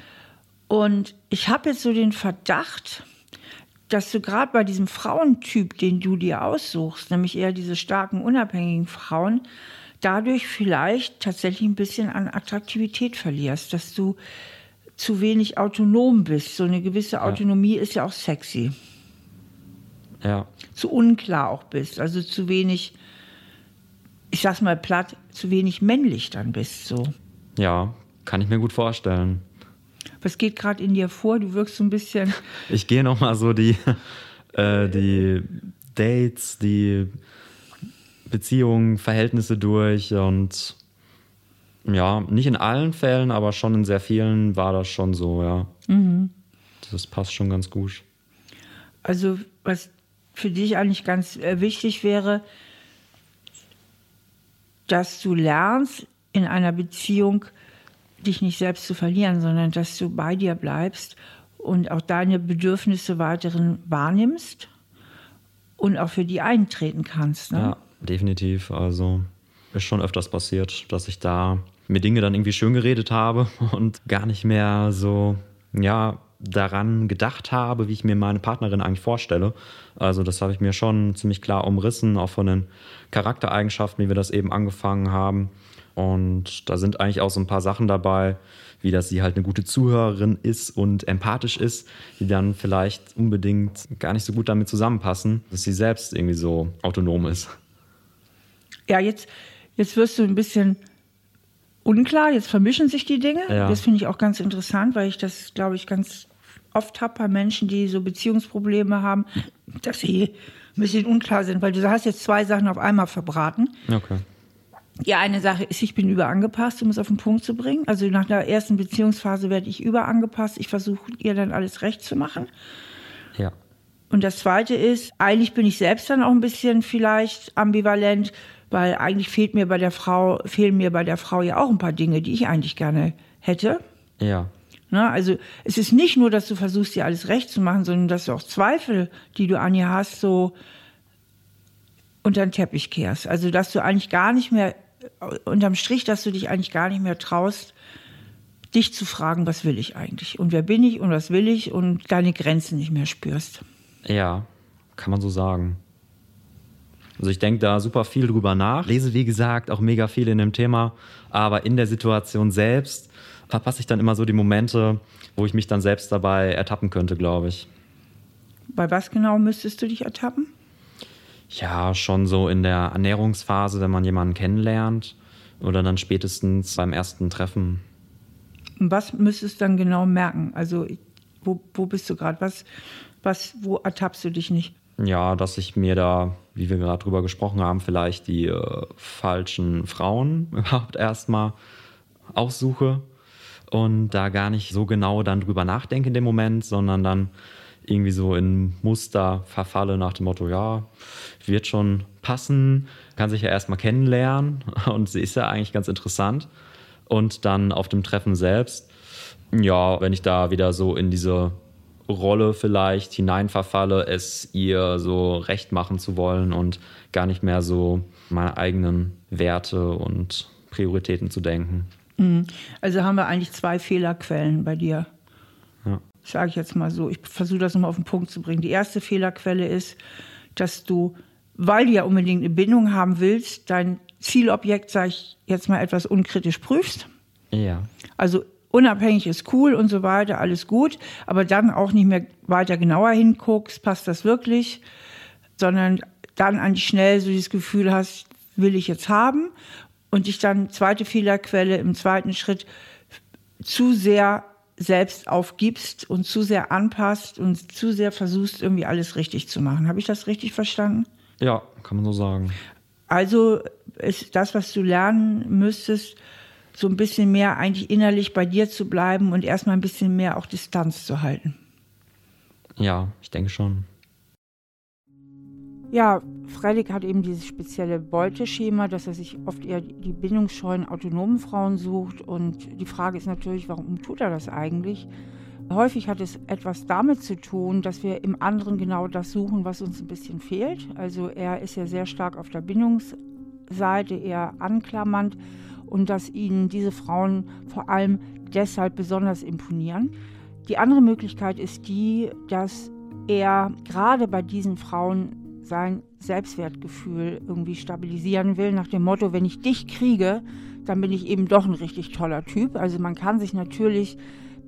S2: Und ich habe jetzt so den Verdacht, dass du gerade bei diesem Frauentyp, den du dir aussuchst, nämlich eher diese starken, unabhängigen Frauen, dadurch vielleicht tatsächlich ein bisschen an Attraktivität verlierst, dass du zu wenig autonom bist. So eine gewisse Autonomie ja. ist ja auch sexy.
S1: Ja.
S2: Zu unklar auch bist, also zu wenig ich sag's mal platt, zu wenig männlich dann bist. So.
S1: Ja, kann ich mir gut vorstellen.
S2: Was geht gerade in dir vor? Du wirkst so ein bisschen.
S1: Ich gehe nochmal so die, äh, die Dates, die Beziehungen, Verhältnisse durch und ja, nicht in allen Fällen, aber schon in sehr vielen war das schon so, ja. Mhm. Das passt schon ganz gut.
S2: Also, was für dich eigentlich ganz äh, wichtig wäre, dass du lernst, in einer Beziehung dich nicht selbst zu verlieren, sondern dass du bei dir bleibst und auch deine Bedürfnisse weiterhin wahrnimmst und auch für die eintreten kannst. Ne?
S1: Ja, definitiv. Also ist schon öfters passiert, dass ich da mir Dinge dann irgendwie schön geredet habe und gar nicht mehr so, ja, daran gedacht habe, wie ich mir meine Partnerin eigentlich vorstelle. Also das habe ich mir schon ziemlich klar umrissen, auch von den Charaktereigenschaften, wie wir das eben angefangen haben. Und da sind eigentlich auch so ein paar Sachen dabei, wie dass sie halt eine gute Zuhörerin ist und empathisch ist, die dann vielleicht unbedingt gar nicht so gut damit zusammenpassen, dass sie selbst irgendwie so autonom ist.
S2: Ja, jetzt, jetzt wirst du ein bisschen unklar, jetzt vermischen sich die Dinge. Ja. Das finde ich auch ganz interessant, weil ich das, glaube ich, ganz oft habe bei Menschen, die so Beziehungsprobleme haben, dass sie ein bisschen unklar sind, weil du hast jetzt zwei Sachen auf einmal verbraten.
S1: Okay.
S2: Die eine Sache ist, ich bin überangepasst, um es auf den Punkt zu bringen. Also nach der ersten Beziehungsphase werde ich überangepasst. Ich versuche ihr dann alles recht zu machen.
S1: Ja.
S2: Und das zweite ist, eigentlich bin ich selbst dann auch ein bisschen vielleicht ambivalent, weil eigentlich fehlt mir bei der Frau, fehlen mir bei der Frau ja auch ein paar Dinge, die ich eigentlich gerne hätte.
S1: Ja.
S2: Na, also es ist nicht nur, dass du versuchst, dir alles recht zu machen, sondern dass du auch Zweifel, die du an ihr hast, so unter den Teppich kehrst. Also dass du eigentlich gar nicht mehr, unterm Strich, dass du dich eigentlich gar nicht mehr traust, dich zu fragen, was will ich eigentlich und wer bin ich und was will ich und deine Grenzen nicht mehr spürst.
S1: Ja, kann man so sagen. Also ich denke da super viel drüber nach, lese wie gesagt auch mega viel in dem Thema, aber in der Situation selbst verpasse ich dann immer so die Momente, wo ich mich dann selbst dabei ertappen könnte, glaube ich.
S2: Bei was genau müsstest du dich ertappen?
S1: Ja, schon so in der Ernährungsphase, wenn man jemanden kennenlernt oder dann spätestens beim ersten Treffen.
S2: Was müsstest du dann genau merken? Also wo, wo bist du gerade? Was, was, wo ertappst du dich nicht?
S1: Ja, dass ich mir da, wie wir gerade drüber gesprochen haben, vielleicht die äh, falschen Frauen überhaupt erstmal aussuche und da gar nicht so genau dann drüber nachdenke in dem Moment, sondern dann irgendwie so in Muster verfalle nach dem Motto, ja, wird schon passen, kann sich ja erstmal kennenlernen und sie ist ja eigentlich ganz interessant. Und dann auf dem Treffen selbst, ja, wenn ich da wieder so in diese Rolle vielleicht hineinverfalle, es ihr so recht machen zu wollen und gar nicht mehr so meine eigenen Werte und Prioritäten zu denken.
S2: Mhm. Also haben wir eigentlich zwei Fehlerquellen bei dir. Ja. Sage ich jetzt mal so. Ich versuche das nochmal auf den Punkt zu bringen. Die erste Fehlerquelle ist, dass du, weil du ja unbedingt eine Bindung haben willst, dein Zielobjekt, sage ich jetzt mal etwas unkritisch prüfst.
S1: Ja.
S2: Also unabhängig ist cool und so weiter, alles gut, aber dann auch nicht mehr weiter genauer hinguckst, passt das wirklich, sondern dann eigentlich schnell so dieses Gefühl hast, will ich jetzt haben und dich dann zweite Fehlerquelle im zweiten Schritt zu sehr selbst aufgibst und zu sehr anpasst und zu sehr versuchst, irgendwie alles richtig zu machen. Habe ich das richtig verstanden?
S1: Ja, kann man so sagen.
S2: Also ist das, was du lernen müsstest, so ein bisschen mehr eigentlich innerlich bei dir zu bleiben und erstmal ein bisschen mehr auch Distanz zu halten.
S1: Ja, ich denke schon.
S2: Ja, Freilich hat eben dieses spezielle Beuteschema, dass er sich oft eher die bindungsscheuen autonomen Frauen sucht. Und die Frage ist natürlich, warum tut er das eigentlich? Häufig hat es etwas damit zu tun, dass wir im anderen genau das suchen, was uns ein bisschen fehlt. Also er ist ja sehr stark auf der Bindungsseite, eher anklammernd und dass ihnen diese Frauen vor allem deshalb besonders imponieren. Die andere Möglichkeit ist die, dass er gerade bei diesen Frauen sein Selbstwertgefühl irgendwie stabilisieren will, nach dem Motto, wenn ich dich kriege, dann bin ich eben doch ein richtig toller Typ. Also man kann sich natürlich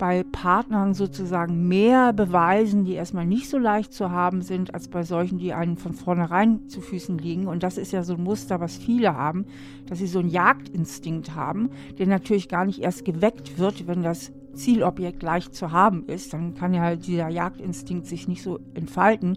S2: bei Partnern sozusagen mehr beweisen, die erstmal nicht so leicht zu haben sind, als bei solchen, die einen von vornherein zu Füßen liegen. Und das ist ja so ein Muster, was viele haben, dass sie so einen Jagdinstinkt haben, der natürlich gar nicht erst geweckt wird, wenn das Zielobjekt leicht zu haben ist. Dann kann ja dieser Jagdinstinkt sich nicht so entfalten.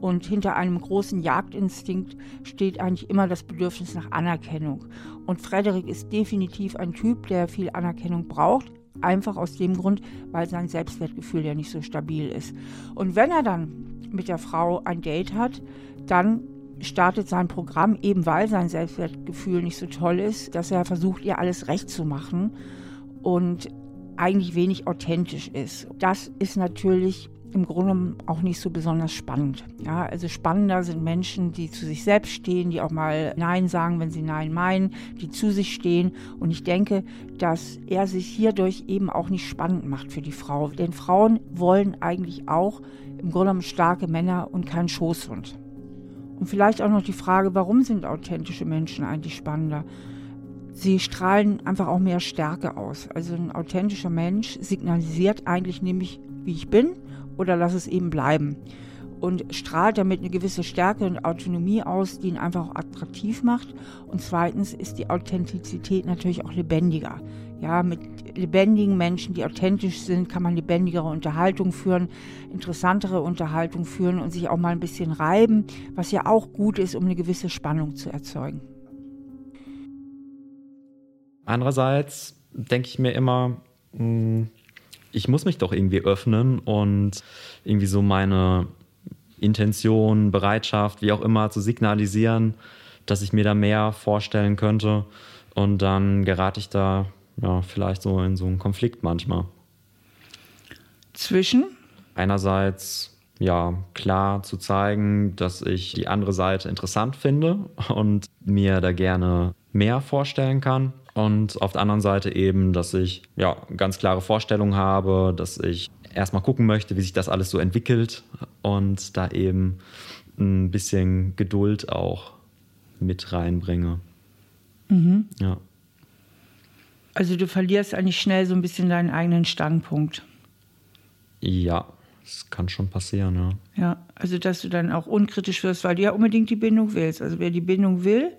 S2: Und hinter einem großen Jagdinstinkt steht eigentlich immer das Bedürfnis nach Anerkennung. Und Frederik ist definitiv ein Typ, der viel Anerkennung braucht. Einfach aus dem Grund, weil sein Selbstwertgefühl ja nicht so stabil ist. Und wenn er dann mit der Frau ein Date hat, dann startet sein Programm, eben weil sein Selbstwertgefühl nicht so toll ist, dass er versucht, ihr alles recht zu machen und eigentlich wenig authentisch ist. Das ist natürlich im Grunde auch nicht so besonders spannend. Ja, also spannender sind Menschen, die zu sich selbst stehen, die auch mal Nein sagen, wenn sie Nein meinen, die zu sich stehen. Und ich denke, dass er sich hierdurch eben auch nicht spannend macht für die Frau. Denn Frauen wollen eigentlich auch im Grunde genommen starke Männer und keinen Schoßhund. Und vielleicht auch noch die Frage, warum sind authentische Menschen eigentlich spannender? Sie strahlen einfach auch mehr Stärke aus. Also ein authentischer Mensch signalisiert eigentlich nämlich, wie ich bin oder lass es eben bleiben. Und strahlt damit eine gewisse Stärke und Autonomie aus, die ihn einfach auch attraktiv macht. Und zweitens ist die Authentizität natürlich auch lebendiger. Ja, mit lebendigen Menschen, die authentisch sind, kann man lebendigere Unterhaltung führen, interessantere Unterhaltung führen und sich auch mal ein bisschen reiben, was ja auch gut ist, um eine gewisse Spannung zu erzeugen.
S1: Andererseits denke ich mir immer, hm, ich muss mich doch irgendwie öffnen und irgendwie so meine Intention, Bereitschaft, wie auch immer, zu signalisieren, dass ich mir da mehr vorstellen könnte. Und dann gerate ich da ja, vielleicht so in so einen Konflikt manchmal.
S2: Zwischen?
S1: Einerseits ja klar zu zeigen, dass ich die andere Seite interessant finde und mir da gerne mehr vorstellen kann. Und auf der anderen Seite eben, dass ich ja ganz klare Vorstellungen habe, dass ich erstmal gucken möchte, wie sich das alles so entwickelt und da eben ein bisschen Geduld auch mit reinbringe.
S2: Mhm.
S1: Ja.
S2: Also du verlierst eigentlich schnell so ein bisschen deinen eigenen Standpunkt.
S1: Ja, das kann schon passieren, ja.
S2: Ja, also dass du dann auch unkritisch wirst, weil du ja unbedingt die Bindung willst. Also wer die Bindung will,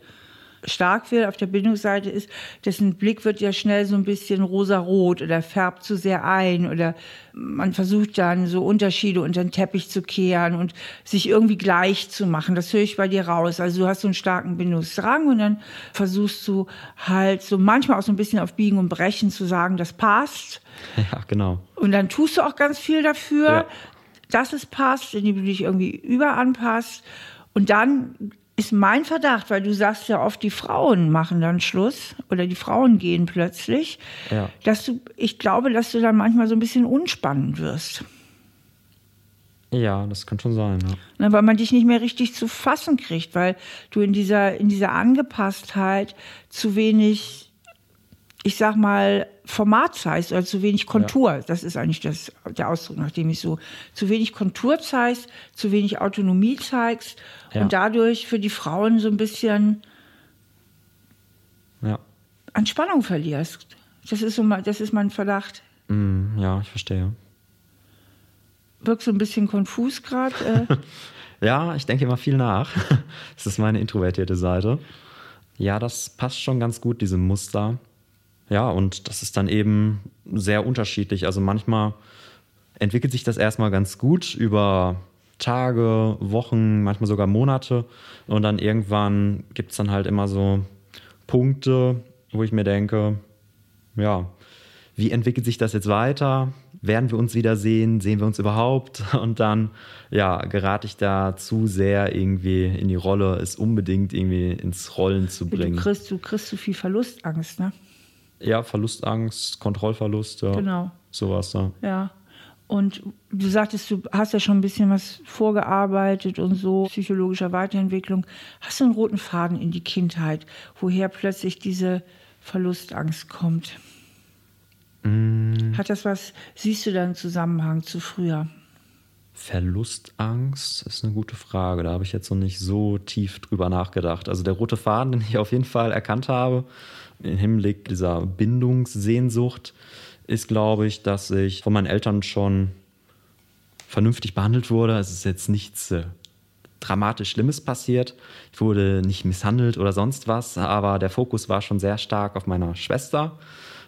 S2: stark will auf der Bindungsseite ist, dessen Blick wird ja schnell so ein bisschen rosarot oder färbt zu sehr ein oder man versucht dann so Unterschiede unter den Teppich zu kehren und sich irgendwie gleich zu machen. Das höre ich bei dir raus. Also du hast so einen starken Bindungsdrang und dann versuchst du halt so manchmal auch so ein bisschen auf Biegen und Brechen zu sagen, das passt.
S1: Ja, genau.
S2: Und dann tust du auch ganz viel dafür, ja. dass es passt, indem du dich irgendwie überanpasst. Und dann ist mein Verdacht, weil du sagst ja oft, die Frauen machen dann Schluss oder die Frauen gehen plötzlich,
S1: ja.
S2: dass du, ich glaube, dass du dann manchmal so ein bisschen unspannend wirst.
S1: Ja, das kann schon sein. Ja.
S2: Ne, weil man dich nicht mehr richtig zu fassen kriegt, weil du in dieser, in dieser Angepasstheit zu wenig, ich sag mal, Format zeigst oder zu wenig Kontur. Ja. Das ist eigentlich das, der Ausdruck, nach dem ich so, zu wenig Kontur zeigst, zu wenig Autonomie zeigst ja. und dadurch für die Frauen so ein bisschen
S1: ja.
S2: an Spannung verlierst. Das ist, so, das ist mein Verdacht.
S1: Mm, ja, ich verstehe
S2: wirkst so ein bisschen konfus gerade.
S1: Äh. ja, ich denke immer viel nach. Das ist meine introvertierte Seite. Ja, das passt schon ganz gut, diese Muster. Ja, und das ist dann eben sehr unterschiedlich. Also manchmal entwickelt sich das erstmal ganz gut über Tage, Wochen, manchmal sogar Monate. Und dann irgendwann gibt es dann halt immer so Punkte, wo ich mir denke, ja, wie entwickelt sich das jetzt weiter? werden wir uns wiedersehen? Sehen wir uns überhaupt? Und dann, ja, gerate ich da zu sehr irgendwie in die Rolle, es unbedingt irgendwie ins Rollen zu bringen.
S2: Du kriegst, du kriegst zu viel Verlustangst, ne?
S1: Ja, Verlustangst, Kontrollverlust, ja.
S2: Genau.
S1: Sowas da.
S2: Ja. Und du sagtest, du hast ja schon ein bisschen was vorgearbeitet und so, psychologischer Weiterentwicklung. Hast du einen roten Faden in die Kindheit, woher plötzlich diese Verlustangst kommt?
S1: Mm.
S2: Hat das was, siehst du da einen Zusammenhang zu früher?
S1: Verlustangst ist eine gute Frage. Da habe ich jetzt noch nicht so tief drüber nachgedacht. Also der rote Faden, den ich auf jeden Fall erkannt habe, im Hinblick dieser Bindungssehnsucht, ist, glaube ich, dass ich von meinen Eltern schon vernünftig behandelt wurde. Es ist jetzt nichts äh, dramatisch Schlimmes passiert. Ich wurde nicht misshandelt oder sonst was, aber der Fokus war schon sehr stark auf meiner Schwester.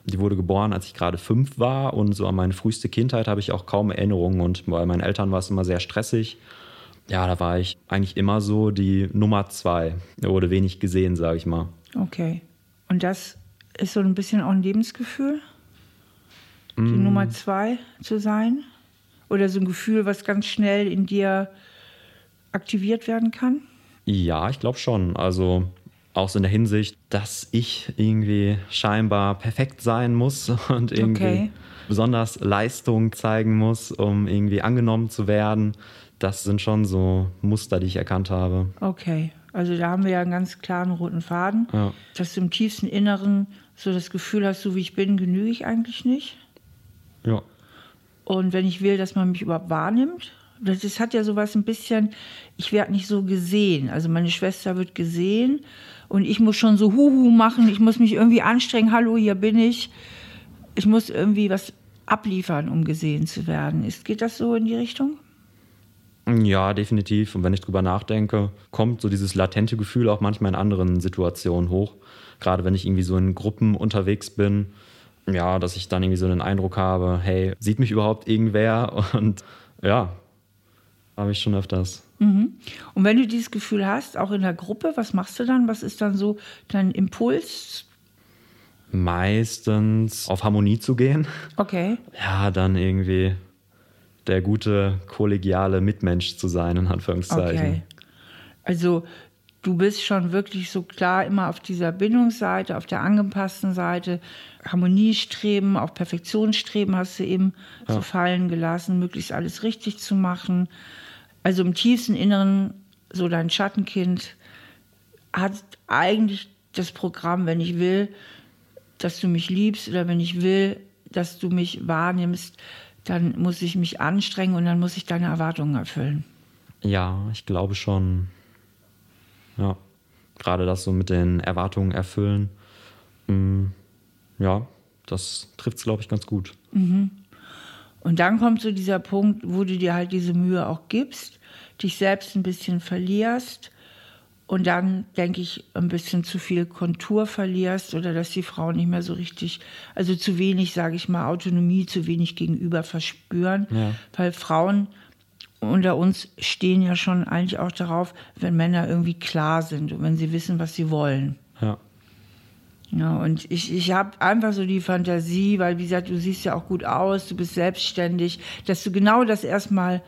S1: Die wurde geboren, als ich gerade fünf war und so an meine früheste Kindheit habe ich auch kaum Erinnerungen und bei meinen Eltern war es immer sehr stressig. Ja, da war ich eigentlich immer so die Nummer zwei. Da wurde wenig gesehen, sage ich mal.
S2: Okay. Und das ist so ein bisschen auch ein Lebensgefühl? Die mm. Nummer zwei zu sein? Oder so ein Gefühl, was ganz schnell in dir aktiviert werden kann?
S1: Ja, ich glaube schon. Also auch so in der Hinsicht, dass ich irgendwie scheinbar perfekt sein muss und irgendwie okay. besonders Leistung zeigen muss, um irgendwie angenommen zu werden. Das sind schon so Muster, die ich erkannt habe.
S2: Okay, also da haben wir ja einen ganz klaren roten Faden,
S1: ja.
S2: dass du im tiefsten Inneren so das Gefühl hast, so wie ich bin, genüge ich eigentlich nicht.
S1: Ja.
S2: Und wenn ich will, dass man mich überhaupt wahrnimmt, das hat ja sowas ein bisschen, ich werde nicht so gesehen. Also meine Schwester wird gesehen und ich muss schon so Huhu machen, ich muss mich irgendwie anstrengen, hallo, hier bin ich. Ich muss irgendwie was abliefern, um gesehen zu werden. Ist, geht das so in die Richtung?
S1: Ja, definitiv. Und wenn ich drüber nachdenke, kommt so dieses latente Gefühl auch manchmal in anderen Situationen hoch. Gerade wenn ich irgendwie so in Gruppen unterwegs bin, ja, dass ich dann irgendwie so den Eindruck habe, hey, sieht mich überhaupt irgendwer? Und ja, habe ich schon öfters.
S2: Mhm. Und wenn du dieses Gefühl hast, auch in der Gruppe, was machst du dann? Was ist dann so dein Impuls?
S1: Meistens auf Harmonie zu gehen.
S2: Okay.
S1: Ja, dann irgendwie der gute kollegiale Mitmensch zu sein, in Anführungszeichen. Okay.
S2: Also du bist schon wirklich so klar immer auf dieser Bindungsseite, auf der angepassten Seite, Harmoniestreben, auch Perfektionsstreben hast du eben ja. so fallen gelassen, möglichst alles richtig zu machen. Also im tiefsten Inneren, so dein Schattenkind hat eigentlich das Programm, wenn ich will, dass du mich liebst oder wenn ich will, dass du mich wahrnimmst, dann muss ich mich anstrengen und dann muss ich deine Erwartungen erfüllen.
S1: Ja, ich glaube schon. Ja, gerade das so mit den Erwartungen erfüllen. Mm, ja, das trifft es, glaube ich, ganz gut.
S2: Mhm. Und dann kommt so dieser Punkt, wo du dir halt diese Mühe auch gibst, dich selbst ein bisschen verlierst und dann, denke ich, ein bisschen zu viel Kontur verlierst oder dass die Frauen nicht mehr so richtig, also zu wenig, sage ich mal, Autonomie, zu wenig gegenüber verspüren,
S1: ja.
S2: weil Frauen unter uns stehen ja schon eigentlich auch darauf, wenn Männer irgendwie klar sind und wenn sie wissen, was sie wollen.
S1: Ja.
S2: Ja, und ich, ich habe einfach so die Fantasie, weil, wie gesagt, du siehst ja auch gut aus, du bist selbstständig, dass du genau das erstmal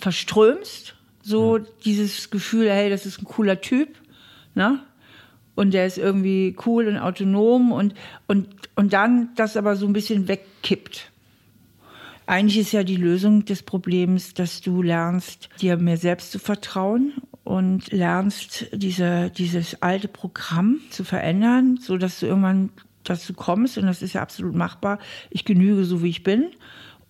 S2: verströmst. So ja. dieses Gefühl, hey, das ist ein cooler Typ, ne? Und der ist irgendwie cool und autonom und, und, und dann das aber so ein bisschen wegkippt. Eigentlich ist ja die Lösung des Problems, dass du lernst, dir mehr selbst zu vertrauen und lernst, diese, dieses alte Programm zu verändern, so dass du irgendwann dazu kommst, und das ist ja absolut machbar, ich genüge so, wie ich bin.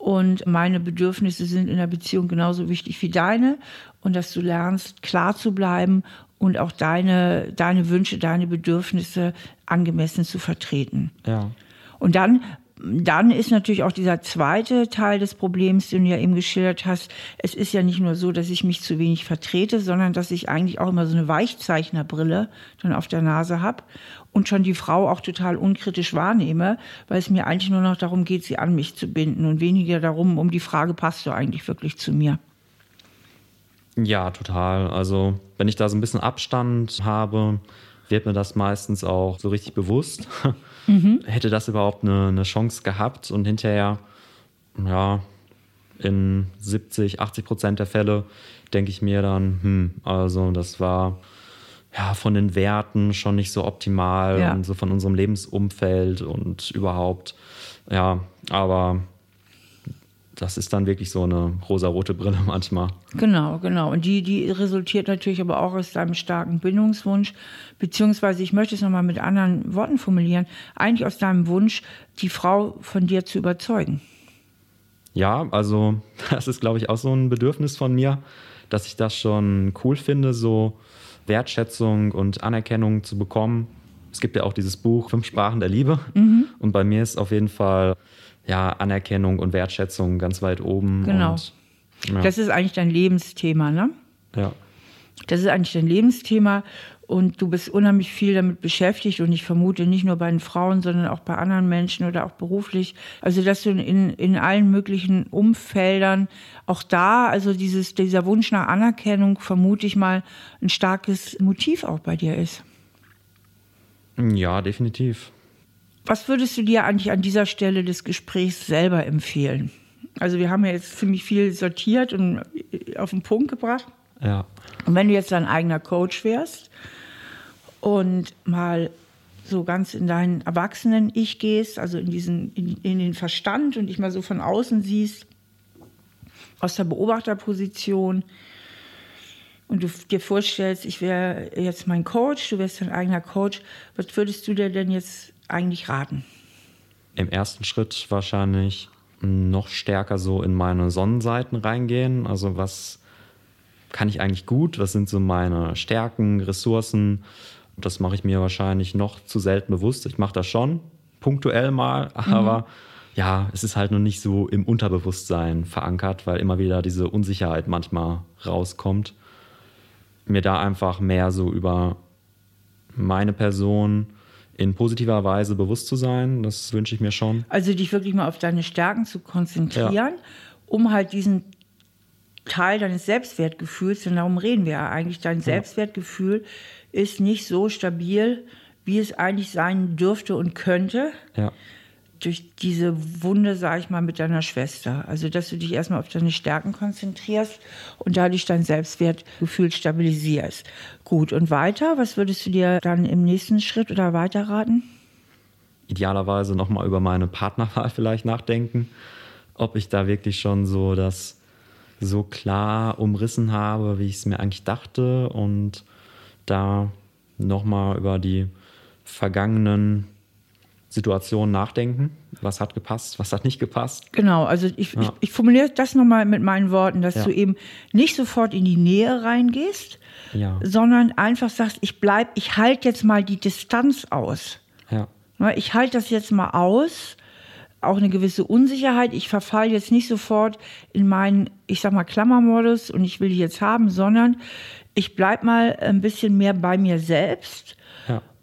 S2: Und meine Bedürfnisse sind in der Beziehung genauso wichtig wie deine. Und dass du lernst, klar zu bleiben und auch deine, deine Wünsche, deine Bedürfnisse angemessen zu vertreten.
S1: Ja.
S2: Und dann dann ist natürlich auch dieser zweite Teil des Problems, den du ja eben geschildert hast. Es ist ja nicht nur so, dass ich mich zu wenig vertrete, sondern dass ich eigentlich auch immer so eine Weichzeichnerbrille dann auf der Nase habe und schon die Frau auch total unkritisch wahrnehme, weil es mir eigentlich nur noch darum geht, sie an mich zu binden und weniger darum, um die Frage, passt du eigentlich wirklich zu mir?
S1: Ja, total. Also wenn ich da so ein bisschen Abstand habe, wird mir das meistens auch so richtig bewusst. Mhm. Hätte das überhaupt eine, eine Chance gehabt und hinterher, ja, in 70, 80 Prozent der Fälle denke ich mir dann, hm, also das war ja von den Werten schon nicht so optimal ja. und so von unserem Lebensumfeld und überhaupt, ja, aber das ist dann wirklich so eine rosarote Brille manchmal.
S2: Genau, genau. Und die, die resultiert natürlich aber auch aus deinem starken Bindungswunsch, beziehungsweise ich möchte es nochmal mit anderen Worten formulieren, eigentlich aus deinem Wunsch, die Frau von dir zu überzeugen.
S1: Ja, also das ist, glaube ich, auch so ein Bedürfnis von mir, dass ich das schon cool finde, so Wertschätzung und Anerkennung zu bekommen. Es gibt ja auch dieses Buch Fünf Sprachen der Liebe. Mhm. Und bei mir ist auf jeden Fall ja, Anerkennung und Wertschätzung ganz weit oben.
S2: Genau.
S1: Und,
S2: ja. Das ist eigentlich dein Lebensthema, ne?
S1: Ja.
S2: Das ist eigentlich dein Lebensthema und du bist unheimlich viel damit beschäftigt und ich vermute nicht nur bei den Frauen, sondern auch bei anderen Menschen oder auch beruflich. Also dass du in, in allen möglichen Umfeldern auch da, also dieses, dieser Wunsch nach Anerkennung, vermute ich mal, ein starkes Motiv auch bei dir ist.
S1: Ja, definitiv.
S2: Was würdest du dir eigentlich an dieser Stelle des Gesprächs selber empfehlen? Also wir haben ja jetzt ziemlich viel sortiert und auf den Punkt gebracht.
S1: Ja.
S2: Und wenn du jetzt dein eigener Coach wärst und mal so ganz in deinen Erwachsenen-Ich gehst, also in, diesen, in, in den Verstand und dich mal so von außen siehst, aus der Beobachterposition und du dir vorstellst, ich wäre jetzt mein Coach, du wärst dein eigener Coach, was würdest du dir denn jetzt eigentlich raten?
S1: Im ersten Schritt wahrscheinlich noch stärker so in meine Sonnenseiten reingehen. Also was kann ich eigentlich gut? Was sind so meine Stärken, Ressourcen? Das mache ich mir wahrscheinlich noch zu selten bewusst. Ich mache das schon punktuell mal, aber mhm. ja, es ist halt noch nicht so im Unterbewusstsein verankert, weil immer wieder diese Unsicherheit manchmal rauskommt. Mir da einfach mehr so über meine Person, in positiver Weise bewusst zu sein. Das wünsche ich mir schon.
S2: Also dich wirklich mal auf deine Stärken zu konzentrieren, ja. um halt diesen Teil deines Selbstwertgefühls, denn darum reden wir ja eigentlich, dein ja. Selbstwertgefühl ist nicht so stabil, wie es eigentlich sein dürfte und könnte.
S1: Ja
S2: durch diese Wunde, sage ich mal, mit deiner Schwester. Also, dass du dich erstmal auf deine Stärken konzentrierst und dadurch dein Selbstwertgefühl stabilisierst. Gut, und weiter? Was würdest du dir dann im nächsten Schritt oder weiter raten?
S1: Idealerweise nochmal über meine Partnerwahl vielleicht nachdenken, ob ich da wirklich schon so das so klar umrissen habe, wie ich es mir eigentlich dachte und da nochmal über die vergangenen Situation nachdenken. Was hat gepasst, was hat nicht gepasst?
S2: Genau, also ich, ja. ich, ich formuliere das nochmal mit meinen Worten, dass ja. du eben nicht sofort in die Nähe reingehst,
S1: ja.
S2: sondern einfach sagst, ich bleib, ich halte jetzt mal die Distanz aus.
S1: Ja.
S2: Ich halte das jetzt mal aus, auch eine gewisse Unsicherheit. Ich verfalle jetzt nicht sofort in meinen, ich sag mal, Klammermodus und ich will die jetzt haben, sondern ich bleib mal ein bisschen mehr bei mir selbst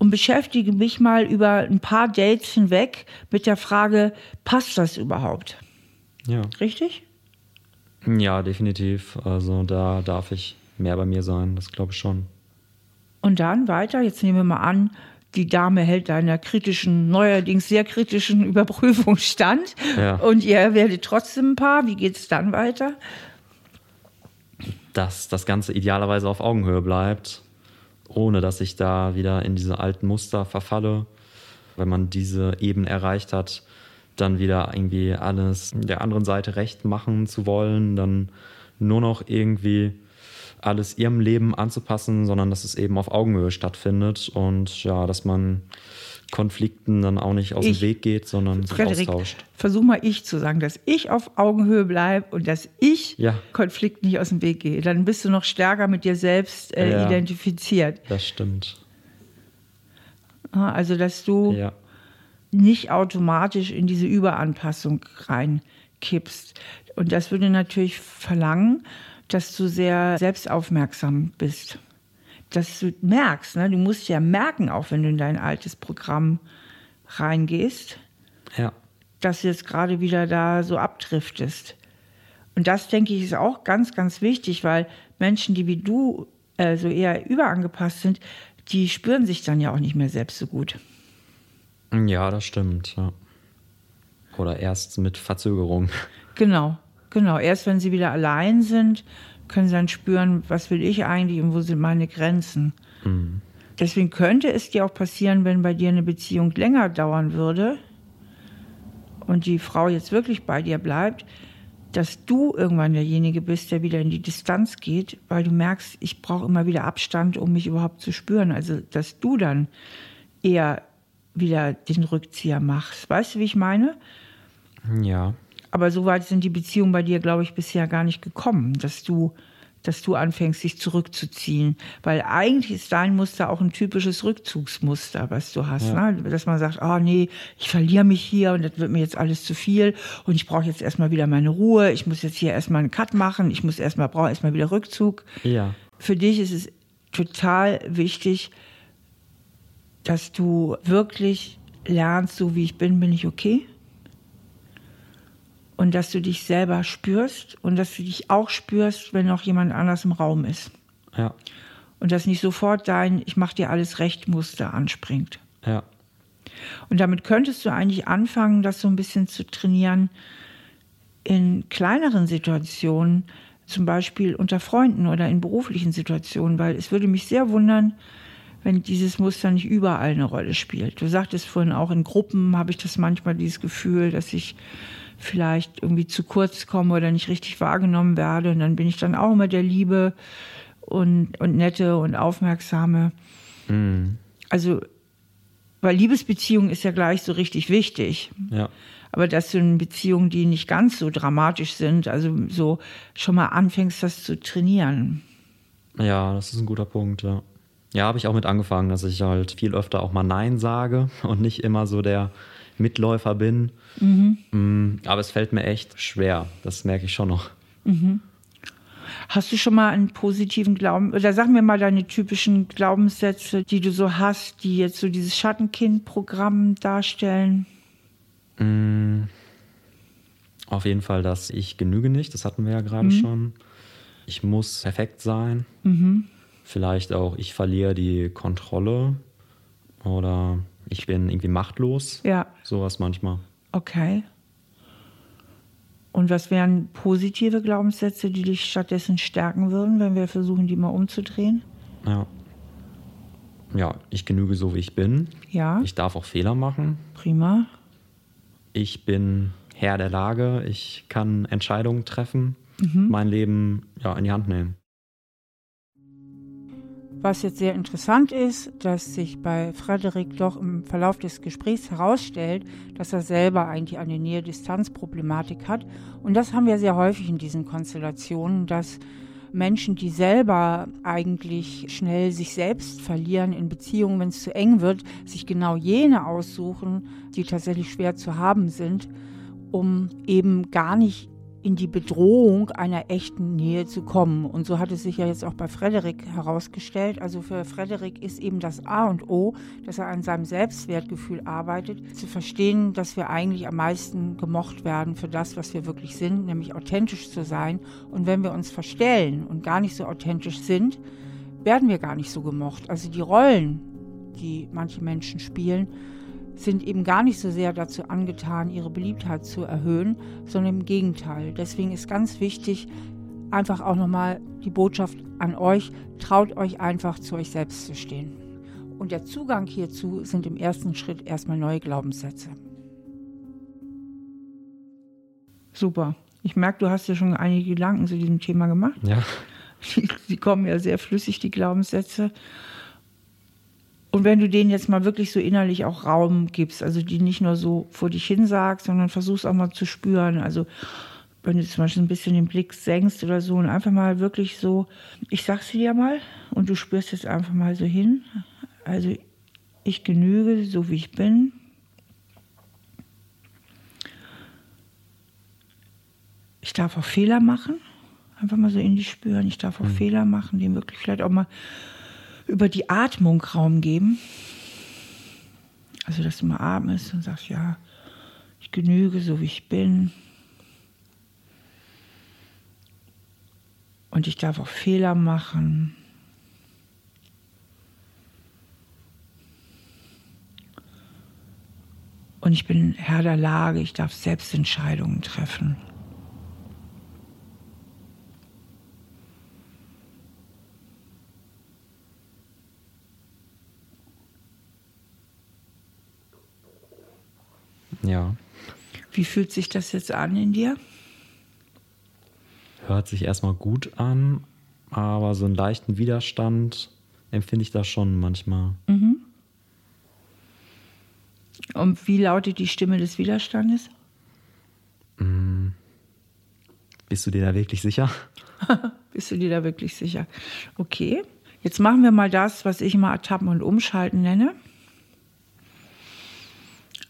S2: und beschäftige mich mal über ein paar Dates hinweg mit der Frage, passt das überhaupt?
S1: Ja.
S2: Richtig?
S1: Ja, definitiv. Also da darf ich mehr bei mir sein, das glaube ich schon.
S2: Und dann weiter, jetzt nehmen wir mal an, die Dame hält einer kritischen, neuerdings sehr kritischen Überprüfung stand ja. und ihr werdet trotzdem ein Paar. Wie geht es dann weiter?
S1: Dass das Ganze idealerweise auf Augenhöhe bleibt ohne dass ich da wieder in diese alten Muster verfalle. Wenn man diese Ebene erreicht hat, dann wieder irgendwie alles der anderen Seite recht machen zu wollen, dann nur noch irgendwie alles ihrem Leben anzupassen, sondern dass es eben auf Augenhöhe stattfindet und ja, dass man Konflikten dann auch nicht aus ich, dem Weg geht, sondern Frederik, sich austauscht.
S2: Versuch mal ich zu sagen, dass ich auf Augenhöhe bleibe und dass ich ja. Konflikten nicht aus dem Weg gehe. Dann bist du noch stärker mit dir selbst äh, ja, identifiziert.
S1: Das stimmt.
S2: Also, dass du ja. nicht automatisch in diese Überanpassung reinkippst. Und das würde natürlich verlangen, dass du sehr selbstaufmerksam bist. Dass du merkst, ne? du musst ja merken, auch wenn du in dein altes Programm reingehst,
S1: ja.
S2: dass du jetzt gerade wieder da so abdriftest. Und das, denke ich, ist auch ganz, ganz wichtig, weil Menschen, die wie du äh, so eher überangepasst sind, die spüren sich dann ja auch nicht mehr selbst so gut.
S1: Ja, das stimmt. Ja. Oder erst mit Verzögerung.
S2: Genau. Genau, erst wenn sie wieder allein sind, können sie dann spüren, was will ich eigentlich und wo sind meine Grenzen. Mhm. Deswegen könnte es dir auch passieren, wenn bei dir eine Beziehung länger dauern würde und die Frau jetzt wirklich bei dir bleibt, dass du irgendwann derjenige bist, der wieder in die Distanz geht, weil du merkst, ich brauche immer wieder Abstand, um mich überhaupt zu spüren. Also, dass du dann eher wieder den Rückzieher machst. Weißt du, wie ich meine?
S1: Ja.
S2: Aber so weit sind die Beziehungen bei dir, glaube ich, bisher gar nicht gekommen, dass du, dass du anfängst, dich zurückzuziehen. Weil eigentlich ist dein Muster auch ein typisches Rückzugsmuster, was du hast. Ja. Ne? Dass man sagt, oh nee, ich verliere mich hier und das wird mir jetzt alles zu viel und ich brauche jetzt erstmal wieder meine Ruhe, ich muss jetzt hier erstmal einen Cut machen, ich muss erstmal, brauche erstmal wieder Rückzug.
S1: Ja.
S2: Für dich ist es total wichtig, dass du wirklich lernst, so wie ich bin, bin ich okay und dass du dich selber spürst und dass du dich auch spürst, wenn noch jemand anders im Raum ist.
S1: Ja.
S2: Und dass nicht sofort dein Ich mach dir alles recht Muster anspringt.
S1: Ja.
S2: Und damit könntest du eigentlich anfangen, das so ein bisschen zu trainieren in kleineren Situationen, zum Beispiel unter Freunden oder in beruflichen Situationen, weil es würde mich sehr wundern, wenn dieses Muster nicht überall eine Rolle spielt. Du sagtest vorhin auch, in Gruppen habe ich das manchmal dieses Gefühl, dass ich vielleicht irgendwie zu kurz komme oder nicht richtig wahrgenommen werde. Und dann bin ich dann auch immer der Liebe und, und nette und aufmerksame. Mhm. Also, weil Liebesbeziehung ist ja gleich so richtig wichtig.
S1: Ja.
S2: Aber dass du in Beziehungen, die nicht ganz so dramatisch sind, also so schon mal anfängst, das zu trainieren.
S1: Ja, das ist ein guter Punkt, ja. Ja, habe ich auch mit angefangen, dass ich halt viel öfter auch mal Nein sage und nicht immer so der Mitläufer bin. Mhm. Mm, aber es fällt mir echt schwer. Das merke ich schon noch.
S2: Mhm. Hast du schon mal einen positiven Glauben, oder sag mir mal deine typischen Glaubenssätze, die du so hast, die jetzt so dieses Schattenkind-Programm darstellen?
S1: Mm, auf jeden Fall, dass ich genüge nicht, das hatten wir ja gerade mhm. schon. Ich muss perfekt sein. Mhm. Vielleicht auch, ich verliere die Kontrolle oder ich bin irgendwie machtlos.
S2: Ja.
S1: Sowas manchmal.
S2: Okay. Und was wären positive Glaubenssätze, die dich stattdessen stärken würden, wenn wir versuchen, die mal umzudrehen?
S1: Ja. Ja, ich genüge so, wie ich bin.
S2: Ja.
S1: Ich darf auch Fehler machen.
S2: Prima.
S1: Ich bin Herr der Lage. Ich kann Entscheidungen treffen, mhm. mein Leben ja, in die Hand nehmen.
S2: Was jetzt sehr interessant ist, dass sich bei Frederik doch im Verlauf des Gesprächs herausstellt, dass er selber eigentlich eine Nähe-Distanz-Problematik hat. Und das haben wir sehr häufig in diesen Konstellationen, dass Menschen, die selber eigentlich schnell sich selbst verlieren in Beziehungen, wenn es zu eng wird, sich genau jene aussuchen, die tatsächlich schwer zu haben sind, um eben gar nicht in die Bedrohung einer echten Nähe zu kommen. Und so hat es sich ja jetzt auch bei Frederik herausgestellt. Also für Frederik ist eben das A und O, dass er an seinem Selbstwertgefühl arbeitet, zu verstehen, dass wir eigentlich am meisten gemocht werden für das, was wir wirklich sind, nämlich authentisch zu sein. Und wenn wir uns verstellen und gar nicht so authentisch sind, werden wir gar nicht so gemocht. Also die Rollen, die manche Menschen spielen, sind eben gar nicht so sehr dazu angetan, ihre Beliebtheit zu erhöhen, sondern im Gegenteil. Deswegen ist ganz wichtig, einfach auch nochmal die Botschaft an euch, traut euch einfach zu euch selbst zu stehen. Und der Zugang hierzu sind im ersten Schritt erstmal neue Glaubenssätze. Super. Ich merke, du hast ja schon einige Gedanken zu diesem Thema gemacht.
S1: Ja.
S2: Die, kommen ja sehr flüssig, die Glaubenssätze. Und wenn du denen jetzt mal wirklich so innerlich auch Raum gibst, also die nicht nur so vor dich hin sagst, sondern versuchst auch mal zu spüren. Also wenn du zum Beispiel ein bisschen den Blick senkst oder so und einfach mal wirklich so, ich sag's dir mal und du spürst jetzt einfach mal so hin. Also ich genüge, so wie ich bin. Ich darf auch Fehler machen. Einfach mal so in dich spüren. Ich darf auch mhm. Fehler machen, dem wirklich vielleicht auch mal über die Atmung Raum geben. Also, dass du mal atmest und sagst, ja, ich genüge, so wie ich bin. Und ich darf auch Fehler machen. Und ich bin Herr der Lage, ich darf selbst Entscheidungen treffen.
S1: Ja.
S2: Wie fühlt sich das jetzt an in dir?
S1: Hört sich erstmal gut an, aber so einen leichten Widerstand empfinde ich da schon manchmal. Mhm.
S2: Und wie lautet die Stimme des Widerstandes?
S1: Mhm. Bist du dir da wirklich sicher?
S2: Bist du dir da wirklich sicher? Okay. Jetzt machen wir mal das, was ich mal Ertappen und Umschalten nenne.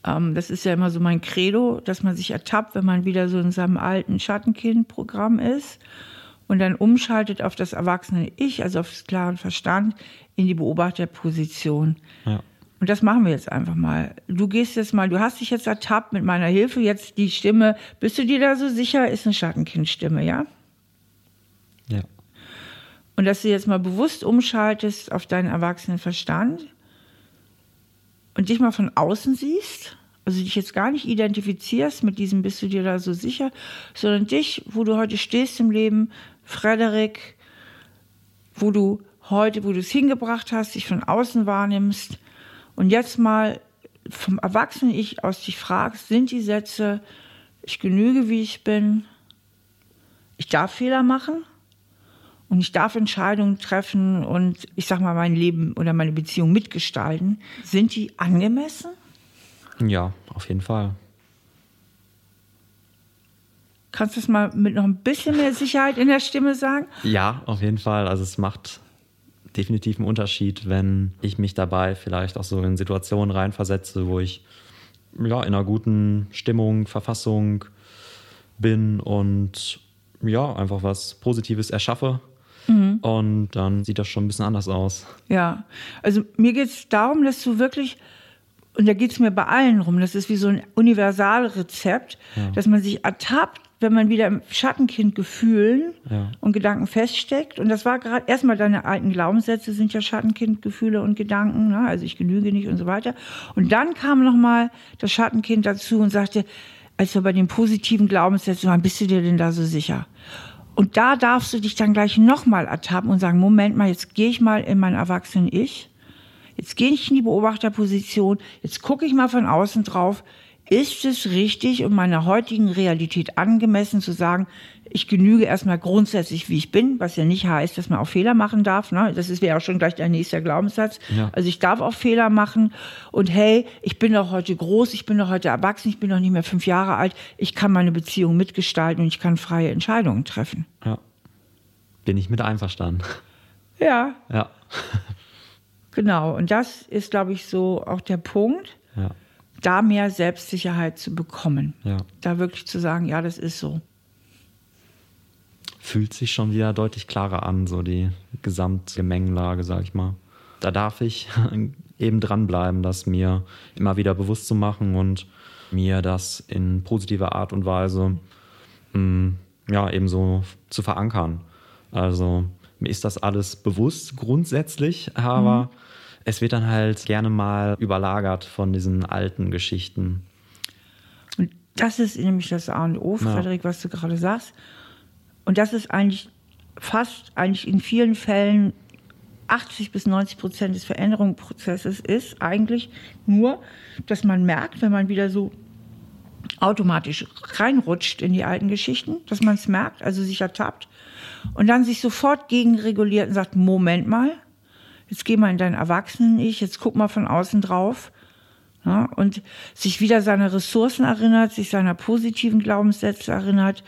S2: Ähm, das ist ja immer so mein Credo, dass man sich ertappt, wenn man wieder so in seinem alten Schattenkind-Programm ist und dann umschaltet auf das erwachsene Ich, also auf das klaren Verstand, in die Beobachterposition. Ja. Und das machen wir jetzt einfach mal. Du gehst jetzt mal, du hast dich jetzt ertappt mit meiner Hilfe, jetzt die Stimme, bist du dir da so sicher, ist eine Schattenkindstimme, ja?
S1: Ja.
S2: Und dass du jetzt mal bewusst umschaltest auf deinen erwachsenen Verstand und dich mal von außen siehst, also dich jetzt gar nicht identifizierst mit diesem, bist du dir da so sicher, sondern dich, wo du heute stehst im Leben, Frederik, wo du heute, wo du es hingebracht hast, dich von außen wahrnimmst und jetzt mal vom Erwachsenen Ich aus dich fragst, sind die Sätze, ich genüge, wie ich bin, ich darf Fehler machen, und ich darf Entscheidungen treffen und ich sag mal mein Leben oder meine Beziehung mitgestalten. Sind die angemessen?
S1: Ja, auf jeden Fall.
S2: Kannst du es mal mit noch ein bisschen mehr Sicherheit in der Stimme sagen?
S1: Ja, auf jeden Fall. Also es macht definitiv einen Unterschied, wenn ich mich dabei vielleicht auch so in Situationen reinversetze, wo ich ja in einer guten Stimmung, Verfassung bin und ja, einfach was Positives erschaffe Mhm. Und dann sieht das schon ein bisschen anders aus.
S2: Ja, also mir geht es darum, dass du wirklich, und da geht es mir bei allen rum, das ist wie so ein Universalrezept, ja. dass man sich ertappt, wenn man wieder im Schattenkindgefühlen ja. und Gedanken feststeckt. Und das war gerade erstmal deine alten Glaubenssätze sind ja Schattenkindgefühle und Gedanken, ne? also ich genüge nicht und so weiter. Und dann kam nochmal das Schattenkind dazu und sagte, als wir bei den positiven Glaubenssätzen waren, bist du dir denn da so sicher? Und da darfst du dich dann gleich nochmal ertappen und sagen, Moment mal, jetzt gehe ich mal in mein erwachsenen Ich. Jetzt gehe ich in die Beobachterposition. Jetzt gucke ich mal von außen drauf. Ist es richtig und meiner heutigen Realität angemessen zu sagen, ich genüge erstmal grundsätzlich, wie ich bin, was ja nicht heißt, dass man auch Fehler machen darf. Ne? Das wäre auch schon gleich dein nächster Glaubenssatz. Ja. Also ich darf auch Fehler machen und hey, ich bin doch heute groß, ich bin doch heute erwachsen, ich bin doch nicht mehr fünf Jahre alt, ich kann meine Beziehung mitgestalten und ich kann freie Entscheidungen treffen.
S1: Ja. Bin ich mit einverstanden.
S2: Ja.
S1: Ja.
S2: genau, und das ist, glaube ich, so auch der Punkt. Ja da mehr Selbstsicherheit zu bekommen.
S1: Ja.
S2: Da wirklich zu sagen, ja, das ist so.
S1: Fühlt sich schon wieder deutlich klarer an, so die Gesamtgemengelage, sag ich mal. Da darf ich eben dranbleiben, das mir immer wieder bewusst zu machen und mir das in positiver Art und Weise mh, mm, ja, eben so zu verankern. Also mir ist das alles bewusst grundsätzlich, aber mhm es wird dann halt gerne mal überlagert von diesen alten Geschichten.
S2: Und das ist nämlich das A und O, Frederik, ja. was du gerade sagst. Und das ist eigentlich fast, eigentlich in vielen Fällen 80 bis 90 Prozent des Veränderungsprozesses ist eigentlich nur, dass man merkt, wenn man wieder so automatisch reinrutscht in die alten Geschichten, dass man es merkt, also sich ertappt und dann sich sofort gegenreguliert und sagt, Moment mal, jetzt geh mal in dein Erwachsenen-Ich, jetzt guck mal von außen drauf ja, und sich wieder seine Ressourcen erinnert, sich seiner positiven Glaubenssätze erinnert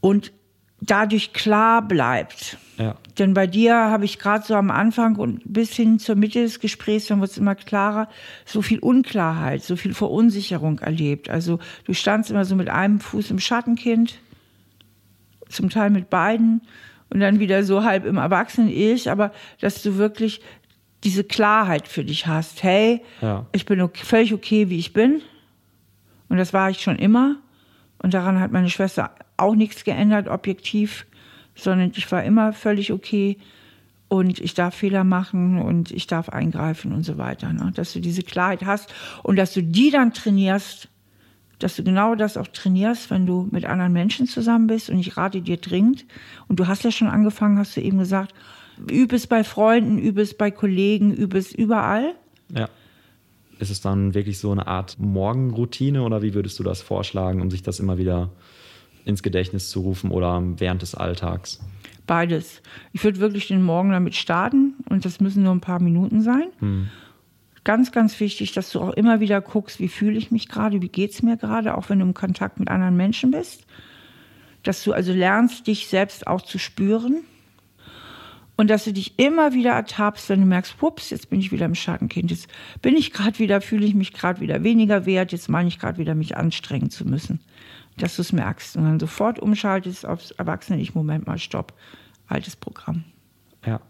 S2: und dadurch klar bleibt. Ja. Denn bei dir habe ich gerade so am Anfang und bis hin zur Mitte des Gesprächs, dann wird es immer klarer, so viel Unklarheit, so viel Verunsicherung erlebt. Also du standst immer so mit einem Fuß im Schattenkind, zum Teil mit beiden und dann wieder so halb im Erwachsenen-Ich, aber dass du wirklich diese Klarheit für dich hast. Hey, ja. ich bin okay, völlig okay, wie ich bin. Und das war ich schon immer. Und daran hat meine Schwester auch nichts geändert, objektiv, sondern ich war immer völlig okay und ich darf Fehler machen und ich darf eingreifen und so weiter. Ne? Dass du diese Klarheit hast und dass du die dann trainierst, dass du genau das auch trainierst, wenn du mit anderen Menschen zusammen bist. Und ich rate dir dringend, und du hast ja schon angefangen, hast du eben gesagt, übe es bei Freunden, übe es bei Kollegen, übe es überall.
S1: Ja. Ist es dann wirklich so eine Art Morgenroutine oder wie würdest du das vorschlagen, um sich das immer wieder ins Gedächtnis zu rufen oder während des Alltags?
S2: Beides. Ich würde wirklich den Morgen damit starten und das müssen nur ein paar Minuten sein. Hm. Ganz, ganz wichtig, dass du auch immer wieder guckst, wie fühle ich mich gerade, wie geht es mir gerade, auch wenn du im Kontakt mit anderen Menschen bist. Dass du also lernst, dich selbst auch zu spüren. Und dass du dich immer wieder ertappst, wenn du merkst, ups, jetzt bin ich wieder im Schattenkind, jetzt bin ich gerade wieder, fühle ich mich gerade wieder weniger wert, jetzt meine ich gerade wieder, mich anstrengen zu müssen dass du es merkst und dann sofort umschaltest aufs Erwachsene, ich Moment mal, stopp, altes Programm.
S1: Ja.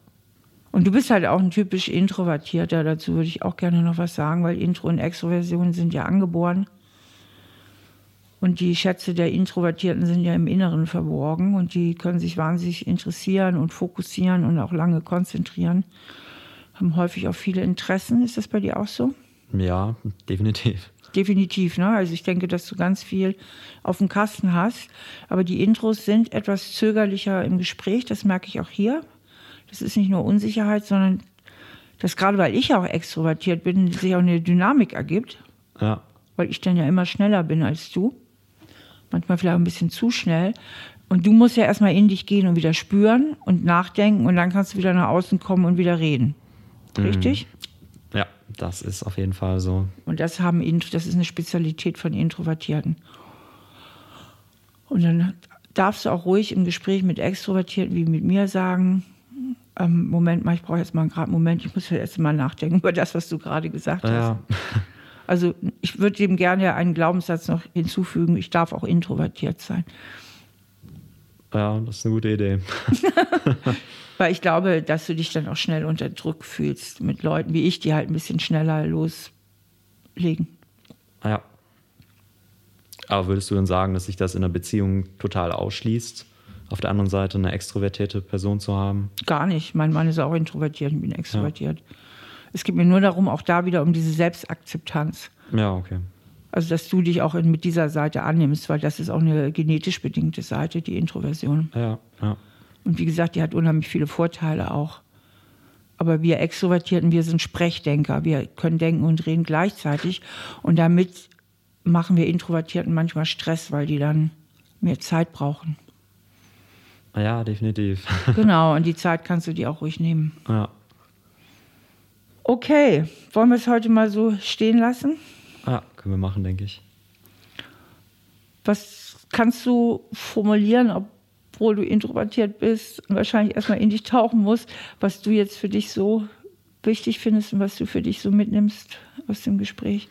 S2: Und du bist halt auch ein typisch Introvertierter, dazu würde ich auch gerne noch was sagen, weil Intro und Extroversion sind ja angeboren. Und die Schätze der Introvertierten sind ja im Inneren verborgen und die können sich wahnsinnig interessieren und fokussieren und auch lange konzentrieren. Haben häufig auch viele Interessen. Ist das bei dir auch so?
S1: Ja, definitiv
S2: definitiv. Ne? Also ich denke, dass du ganz viel auf dem Kasten hast. Aber die Intros sind etwas zögerlicher im Gespräch. Das merke ich auch hier. Das ist nicht nur Unsicherheit, sondern dass gerade weil ich auch extrovertiert bin, sich auch eine Dynamik ergibt.
S1: Ja.
S2: Weil ich dann ja immer schneller bin als du. Manchmal vielleicht ein bisschen zu schnell. Und du musst ja erstmal in dich gehen und wieder spüren und nachdenken und dann kannst du wieder nach außen kommen und wieder reden. Mhm. Richtig? Mhm.
S1: Das ist auf jeden Fall so.
S2: Und das haben das ist eine Spezialität von Introvertierten. Und dann darfst du auch ruhig im Gespräch mit Extrovertierten wie mit mir sagen, ähm, Moment mal, ich brauche jetzt mal gerade einen Moment, ich muss jetzt mal nachdenken über das, was du gerade gesagt
S1: ja.
S2: hast. Also ich würde dem gerne einen Glaubenssatz noch hinzufügen, ich darf auch introvertiert sein.
S1: Ja, das ist eine gute Idee.
S2: Weil ich glaube, dass du dich dann auch schnell unter Druck fühlst mit Leuten wie ich, die halt ein bisschen schneller loslegen.
S1: Ja. Aber würdest du dann sagen, dass sich das in einer Beziehung total ausschließt, auf der anderen Seite eine extrovertierte Person zu haben?
S2: Gar nicht. Mein Mann ist auch introvertiert, ich bin extrovertiert. Ja. Es geht mir nur darum, auch da wieder um diese Selbstakzeptanz.
S1: Ja, okay.
S2: Also, dass du dich auch mit dieser Seite annimmst, weil das ist auch eine genetisch bedingte Seite, die Introversion.
S1: Ja, ja.
S2: Und wie gesagt, die hat unheimlich viele Vorteile auch. Aber wir Extrovertierten, wir sind Sprechdenker. Wir können denken und reden gleichzeitig. Und damit machen wir Introvertierten manchmal Stress, weil die dann mehr Zeit brauchen.
S1: Ja, definitiv.
S2: genau, und die Zeit kannst du dir auch ruhig nehmen.
S1: Ja.
S2: Okay, wollen wir es heute mal so stehen lassen?
S1: Ja, können wir machen, denke ich.
S2: Was kannst du formulieren, ob obwohl du introvertiert bist und wahrscheinlich erstmal in dich tauchen musst, was du jetzt für dich so wichtig findest und was du für dich so mitnimmst aus dem Gespräch?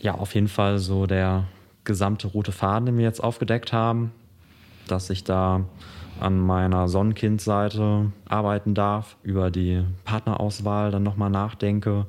S1: Ja, auf jeden Fall so der gesamte rote Faden, den wir jetzt aufgedeckt haben, dass ich da an meiner Sonnenkindseite arbeiten darf, über die Partnerauswahl dann nochmal nachdenke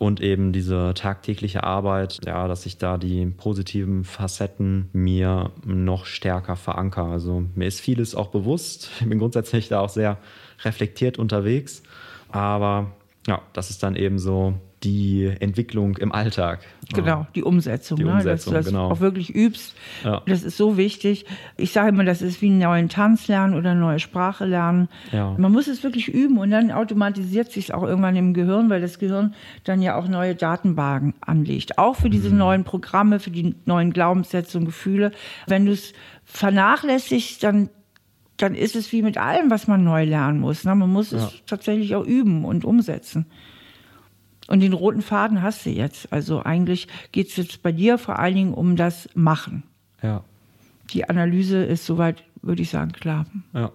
S1: und eben diese tagtägliche Arbeit, ja, dass ich da die positiven Facetten mir noch stärker verankere. Also mir ist vieles auch bewusst. Ich bin grundsätzlich da auch sehr reflektiert unterwegs. Aber ja, dass es dann eben so die Entwicklung im Alltag.
S2: Genau, die Umsetzung.
S1: Die
S2: ne?
S1: Umsetzung,
S2: dass du das
S1: genau.
S2: auch wirklich übst.
S1: Ja.
S2: Das ist so wichtig. Ich sage immer, das ist wie einen neuen Tanz lernen oder eine neue Sprache lernen.
S1: Ja.
S2: Man muss es wirklich üben und dann automatisiert sich auch irgendwann im Gehirn, weil das Gehirn dann ja auch neue Datenbanken anlegt. Auch für
S1: Mhm.
S2: diese neuen Programme, für die neuen Glaubenssätze und Gefühle. Wenn du es vernachlässigst, dann dann ist es wie mit allem, was man neu lernen muss. Ne? Man muss
S1: Ja.
S2: es tatsächlich auch üben und umsetzen. Und den roten Faden hast du jetzt. Also eigentlich geht es jetzt bei dir vor allen Dingen um das Machen.
S1: Ja,
S2: Die Analyse ist soweit, würde ich sagen, klar.
S1: ja.